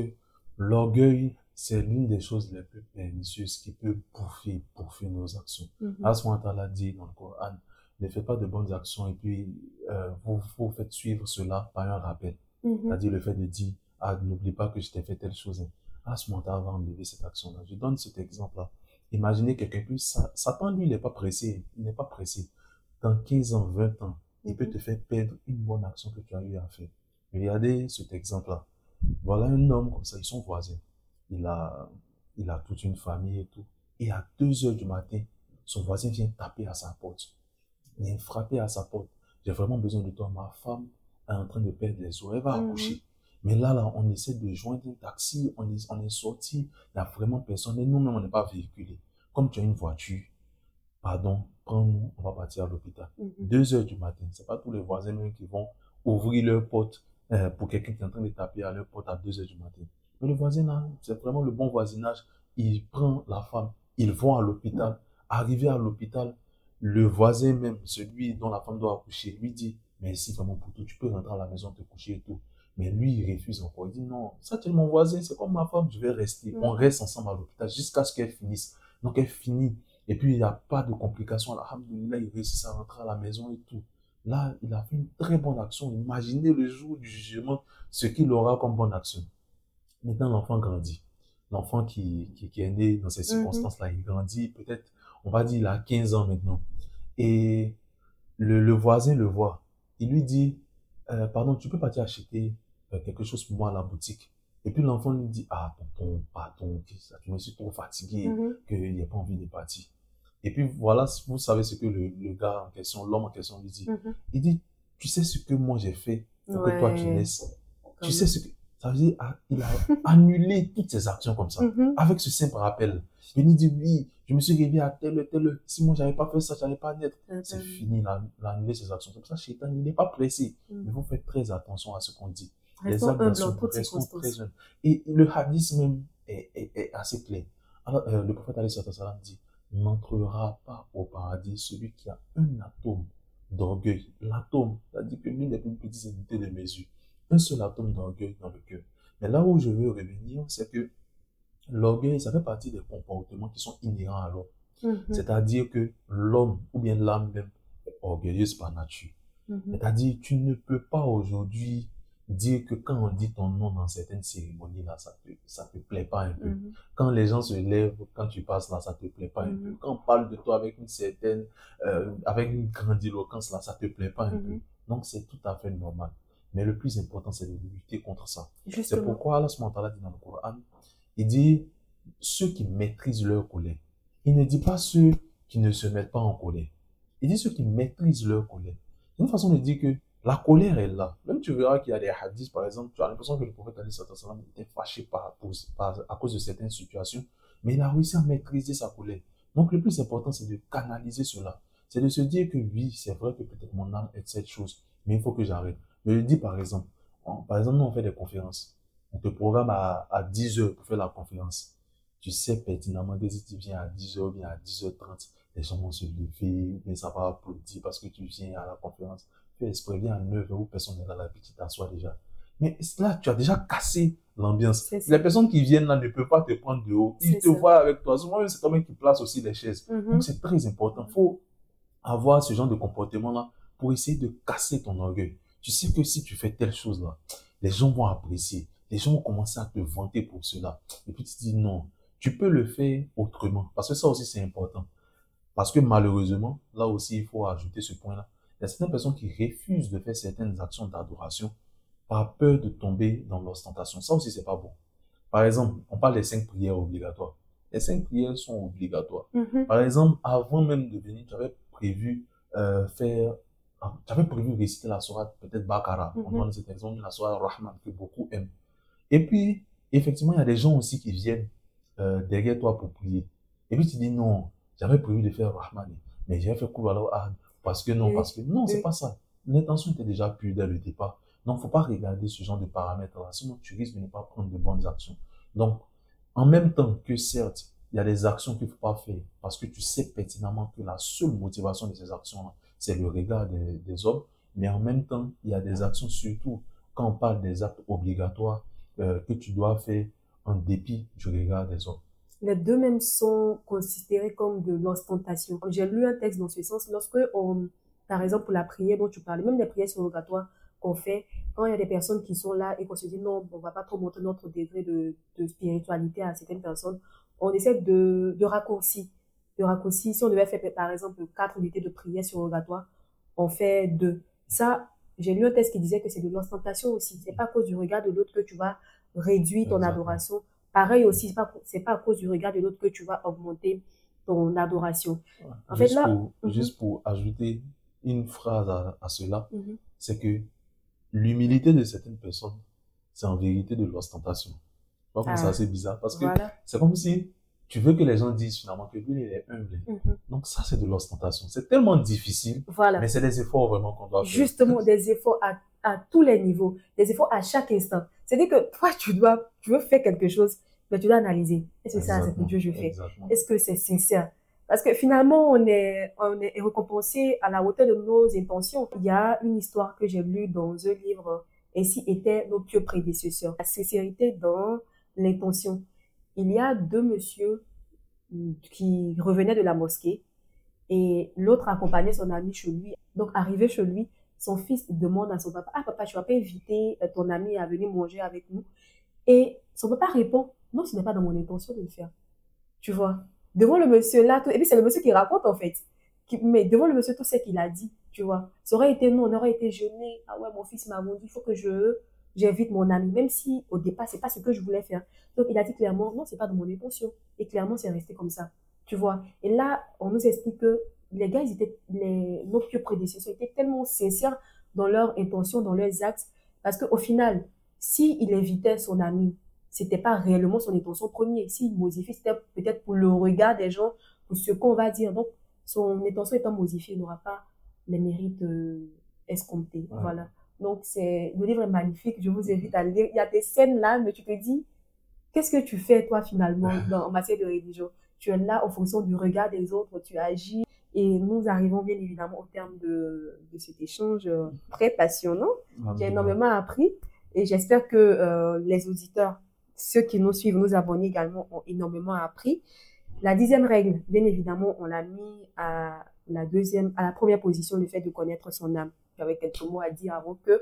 l'orgueil, c'est l'une des choses les plus pernicieuses qui peut bouffer, bouffer nos actions. Subhanahu wa ta'ala dit dans le Coran, ne faites pas de bonnes actions et puis euh, vous, vous faites suivre cela par un rappel. Mhm. C'est-à-dire le fait de dire, ah, n'oublie pas que je t'ai fait telle chose. Ah, ce moment va enlever cette action-là. Je donne cet exemple-là. Imaginez quelqu'un plus, Sa- Satan, lui, il n'est pas pressé. Il n'est pas pressé. Dans 15 ans, 20 ans, il peut Mhm. te faire perdre une bonne action que tu as eu à faire. Regardez cet exemple-là. Voilà un homme comme ça, ils sont voisins. Il a, il a toute une famille et tout. Et à 2 heures du matin, son voisin vient taper à sa porte. Il vient frapper à sa porte. J'ai vraiment besoin de toi. Ma femme est en train de perdre les os. Elle va Mhm. accoucher. Mais là, là, on essaie de joindre un taxi. On est, on est sorti. Il n'y a vraiment personne. Et nous-mêmes, on n'est pas véhiculé. Comme tu as une voiture, pardon, prends-nous, on va partir à l'hôpital. Mhm. 2 heures du matin. C'est pas tous les voisins même qui vont ouvrir leur porte euh, pour quelqu'un qui est en train de taper à leur porte à 2 heures du matin. Mais le voisin, là, c'est vraiment le bon voisinage. Il prend la femme, ils vont à l'hôpital. Arrivé à l'hôpital, le voisin même, celui dont la femme doit accoucher, lui dit, merci vraiment pour tout, tu peux rentrer à la maison te coucher et tout. Mais lui, il refuse encore. Il dit, non, ça, tu es mon voisin, c'est comme ma femme, je vais rester. Mhm. On reste ensemble à l'hôpital jusqu'à ce qu'elle finisse. Donc, elle finit. Et puis, il n'y a pas de complications. Alhamdulillah, il réussit à rentrer à la maison et tout. Là, il a fait une très bonne action. Imaginez le jour du jugement, ce qu'il aura comme bonne action. Maintenant, l'enfant grandit. L'enfant qui, qui, qui est né dans ces Mhm. circonstances-là, il grandit peut-être, on va dire, il a 15 ans maintenant. Et le, le voisin le voit. Il lui dit, euh, pardon, tu peux partir acheter euh, quelque chose pour moi à la boutique. Et puis l'enfant lui dit, ah, tonton, pardon, ça, je me suis trop fatigué Mhm. qu'il n'y a pas envie de partir. Et puis voilà, vous savez ce que le, le gars en question, l'homme en question lui dit. Mhm. Il dit, tu sais ce que moi j'ai fait pour que toi tu Ouais. naisses. Tu sais ce que... Ça veut dire, ah, il a annulé toutes ses actions comme ça. Mhm. Avec ce simple rappel. Il dit, oui, je me suis réveillé à telle heure. Si moi j'avais pas fait ça, j'allais pas naître. C'est Mhm. fini, annulé ses actions. C'est pour ça, Shaitan, il n'est pas pressé. Mhm. Mais vous faites très attention à ce qu'on dit. Restons actes d'action, très humbles. Et le hadith même est, est- est assez clair. Alors, euh, le prophète sallam dit, n'entrera pas au paradis celui qui a un atome d'orgueil. L'atome, c'est-à-dire que l'une des plus petites unités de mesure. Un seul atome d'orgueil dans le cœur. Mais là où je veux revenir, c'est que l'orgueil, ça fait partie des comportements qui sont inhérents à l'homme. Mhm. C'est-à-dire que l'homme, ou bien l'âme même, est orgueilleuse par nature. Mhm. C'est-à-dire, tu ne peux pas aujourd'hui dire que quand on dit ton nom dans certaines cérémonies, là, ça te, ça te plaît pas un peu. Mhm. Quand les gens se lèvent, quand tu passes là, ça te plaît pas un peu. Quand on parle de toi avec une certaine, euh, avec une grandiloquence là, ça te plaît pas un peu. Donc c'est tout à fait normal. Mais le plus important, c'est de lutter contre ça. C'est pourquoi Allah subhanahu wa dit dans le Coran, il dit ceux qui maîtrisent leur colère. Il ne dit pas ceux qui ne se mettent pas en colère. Il dit ceux qui maîtrisent leur colère. C'est une façon de dire que la colère est là. Même tu verras qu'il y a des hadiths, par exemple, tu as l'impression que le prophète était fâché par, par- à cause de certaines situations, mais il a réussi à maîtriser sa colère. Donc le plus important, c'est de canaliser cela. C'est de se dire que oui, c'est vrai que peut-être mon âme est cette chose, mais il faut que j'arrête. Je le dis par exemple, par exemple, nous on fait des conférences. On te programme à, à 10 heures pour faire la conférence. Tu sais pertinemment que si tu viens à 10 heures bien à 10h30, les gens vont se lever, mais ça va applaudir parce que tu viens à la conférence. Fais esprit, viens à 9 heures où personne n'est là, la petite t'assois déjà. Mais là, tu as déjà cassé l'ambiance. Les personnes qui viennent là ne peuvent pas te prendre de haut. Ils te ça. voient avec toi. Souvent, c'est toi-même qui place aussi les chaises. Mhm. Donc, c'est très important. Il faut avoir ce genre de comportement-là pour essayer de casser ton orgueil. Tu sais que si tu fais telle chose-là, les gens vont apprécier. Les gens vont commencer à te vanter pour cela. Et puis tu te dis non, tu peux le faire autrement. Parce que ça aussi, c'est important. Parce que malheureusement, là aussi, il faut ajouter ce point-là. Il y a certaines personnes qui refusent de faire certaines actions d'adoration par peur de tomber dans l'ostentation. Ça aussi, c'est pas bon. Par exemple, on parle des cinq prières obligatoires. Les cinq prières sont obligatoires. Mhm. Par exemple, avant même de venir, tu avais prévu euh, faire, ah, tu avais prévu réciter la sourate, peut-être Bakara, on Mhm. donne cet exemple, la sourate Rahman, que beaucoup aiment. Et puis, effectivement, il y a des gens aussi qui viennent euh, derrière toi pour prier. Et puis tu dis non, j'avais prévu de faire Rahman, mais j'ai fait Ahad, parce que non, Oui. parce que non, c'est Oui. pas ça. L'intention était déjà pure dès le départ. Donc, faut pas regarder ce genre de paramètres-là, sinon tu risques de ne pas prendre de bonnes actions. Donc, en même temps que certes, il y a des actions qu'il ne faut pas faire parce que tu sais pertinemment que la seule motivation de ces actions-là, c'est le regard des, des hommes, mais en même temps, il y a des actions, surtout quand on parle des actes obligatoires, euh, que tu dois faire en dépit du regard des hommes. Les deux mêmes sont considérés comme de l'ostentation. J'ai lu un texte dans ce sens. Lorsque, on, par exemple, pour la prière dont tu parlais, même les prières surrogatoires qu'on fait, quand il y a des personnes qui sont là et qu'on se dit non, on va pas trop montrer notre degré de, de spiritualité à certaines personnes, on essaie de, de raccourcir. De raccourcir. Si on devait faire, par exemple, quatre unités de prière surrogatoire, on fait deux. Ça, j'ai lu un texte qui disait que c'est de l'ostentation aussi. C'est pas à cause du regard de l'autre que tu vas réduire ton Exactement. adoration. Pareil aussi, c'est pas, c'est pas à cause du regard de l'autre que tu vas augmenter ton adoration. En fait, juste, là- pour, Mhm. juste pour ajouter une phrase à, à cela, Mhm. c'est que l'humilité de certaines personnes, c'est en vérité de l'ostentation. Comme Ah. c'est assez bizarre parce que Voilà. c'est comme si tu veux que les gens disent finalement que lui, il est humble. Mhm. Donc ça, c'est de l'ostentation. C'est tellement difficile, Voilà. mais c'est des efforts vraiment qu'on doit faire. Justement, des efforts à, à tous les niveaux, des efforts à chaque instant. C'est-à-dire que toi, tu dois, tu veux faire quelque chose, mais tu dois analyser. Est-ce que c'est ça, c'est que Dieu je fais? Est-ce que c'est sincère? Parce que finalement, on est, on est récompensé à la hauteur de nos intentions. Il y a une histoire que j'ai lue dans un livre, Ainsi étaient nos pieux prédécesseurs. La sincérité dans l'intention. Il y a deux messieurs qui revenaient de la mosquée et l'autre accompagnait son ami chez lui. Donc, arrivé chez lui, son fils demande à son papa, ah papa, tu vas pas inviter euh, ton ami à venir manger avec nous? Et son papa répond, non, ce n'est pas dans mon intention de le faire. Tu vois? devant le monsieur là, et puis c'est le monsieur qui raconte en fait. Mais devant le monsieur, tout ce qu'il a dit, tu vois. Ça aurait été nous, on aurait été gênés. Ah ouais, mon fils m'a dit, il faut que je j'invite mon ami, même si au départ, c'est pas ce que je voulais faire. Donc il a dit clairement, non, c'est pas de mon intention. Et clairement, c'est resté comme ça, tu vois? Et là, on nous explique que les gars, ils étaient, les, nos pieux prédécesseurs étaient tellement sincères dans leurs intentions, dans leurs actes, parce qu'au final, si il invitait son ami, c'était pas réellement son intention première. S'il modifie, c'était peut-être pour le regard des gens, pour ce qu'on va dire. Donc, son intention étant modifiée, il n'aura pas les mérites euh, escomptés. Ouais. Voilà. Donc, c'est, le livre est magnifique. Je vous invite à le lire. Il y a des scènes là, mais tu te dis, qu'est-ce que tu fais, toi, finalement, dans, en matière de religion? Tu es là en fonction du regard des autres, tu agis. Et nous arrivons bien évidemment au terme de, de cet échange euh, très passionnant. J'ai énormément appris et j'espère que euh, les auditeurs, ceux qui nous suivent, nos abonnés également, ont énormément appris. La dixième règle, bien évidemment, on l'a mis à la deuxième, à la première position, le fait de connaître son âme. J'avais quelques mots à dire avant que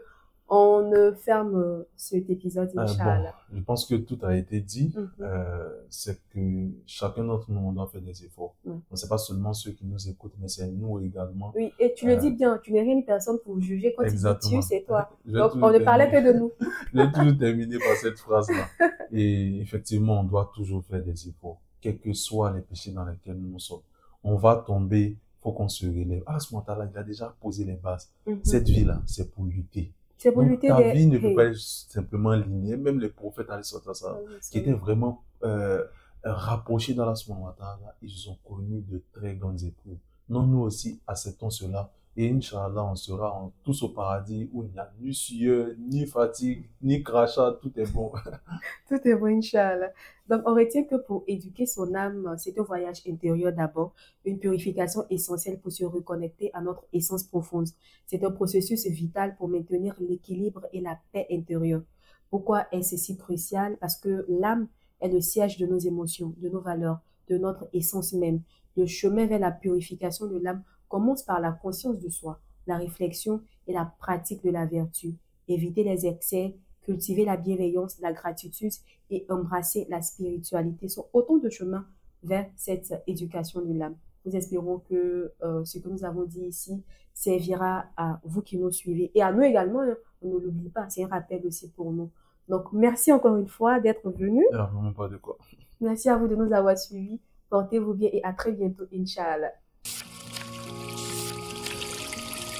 on ne ferme euh, cet épisode, Euh, Inch'Allah. bon, je pense que tout a été dit. Mhm. Euh, c'est que chacun d'entre nous, on doit faire des efforts. Ouais. Donc, c'est pas seulement ceux qui nous écoutent, mais c'est nous également. Oui, et tu le dis bien, tu n'es rien ni personne pour juger. Quand tu dis Exactement. tu, c'est toi. Donc, on ne parlait que de nous. Je vais toujours terminer par cette phrase-là. Et effectivement, on doit toujours faire des efforts, quels que soient les péchés dans lesquels nous sommes. On va tomber, faut qu'on se relève. Ah, ce moment-là, il a déjà posé les bases. Mhm. Cette vie-là, c'est pour lutter. C'est pour Donc, lutter ta des... vie ne peut pas être simplement linéaire. Même les prophètes, wassalam, qui étaient vraiment euh, rapprochés dans la là, ils ont connu de très grandes épreuves. Non, nous aussi, acceptons cela. Et Inch'Allah, on sera tous au paradis où il n'y a ni sueur, ni fatigue, ni crachat, tout est bon. Tout est bon, Inch'Allah. Donc, on retient que pour éduquer son âme, c'est un voyage intérieur d'abord, une purification essentielle pour se reconnecter à notre essence profonde. C'est un processus vital pour maintenir l'équilibre et la paix intérieure. Pourquoi est-ce si crucial? Parce que l'âme est le siège de nos émotions, de nos valeurs, de notre essence même. Le chemin vers la purification de l'âme commence par la conscience de soi, la réflexion et la pratique de la vertu. Éviter les excès, cultiver la bienveillance, la gratitude et embrasser la spiritualité sont autant de chemins vers cette éducation de l'âme. Nous espérons que euh, ce que nous avons dit ici servira à vous qui nous suivez et à nous également. hein. On ne l'oublie pas, c'est un rappel aussi pour nous. Donc, merci encore une fois d'être venu. Il n'y a vraiment pas de quoi. Merci à vous de nous avoir suivis. Portez-vous bien et à très bientôt, Inch'Allah.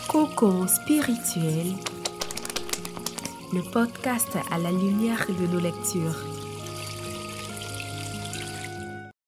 Cocon spirituel, le podcast à la lumière de nos lectures.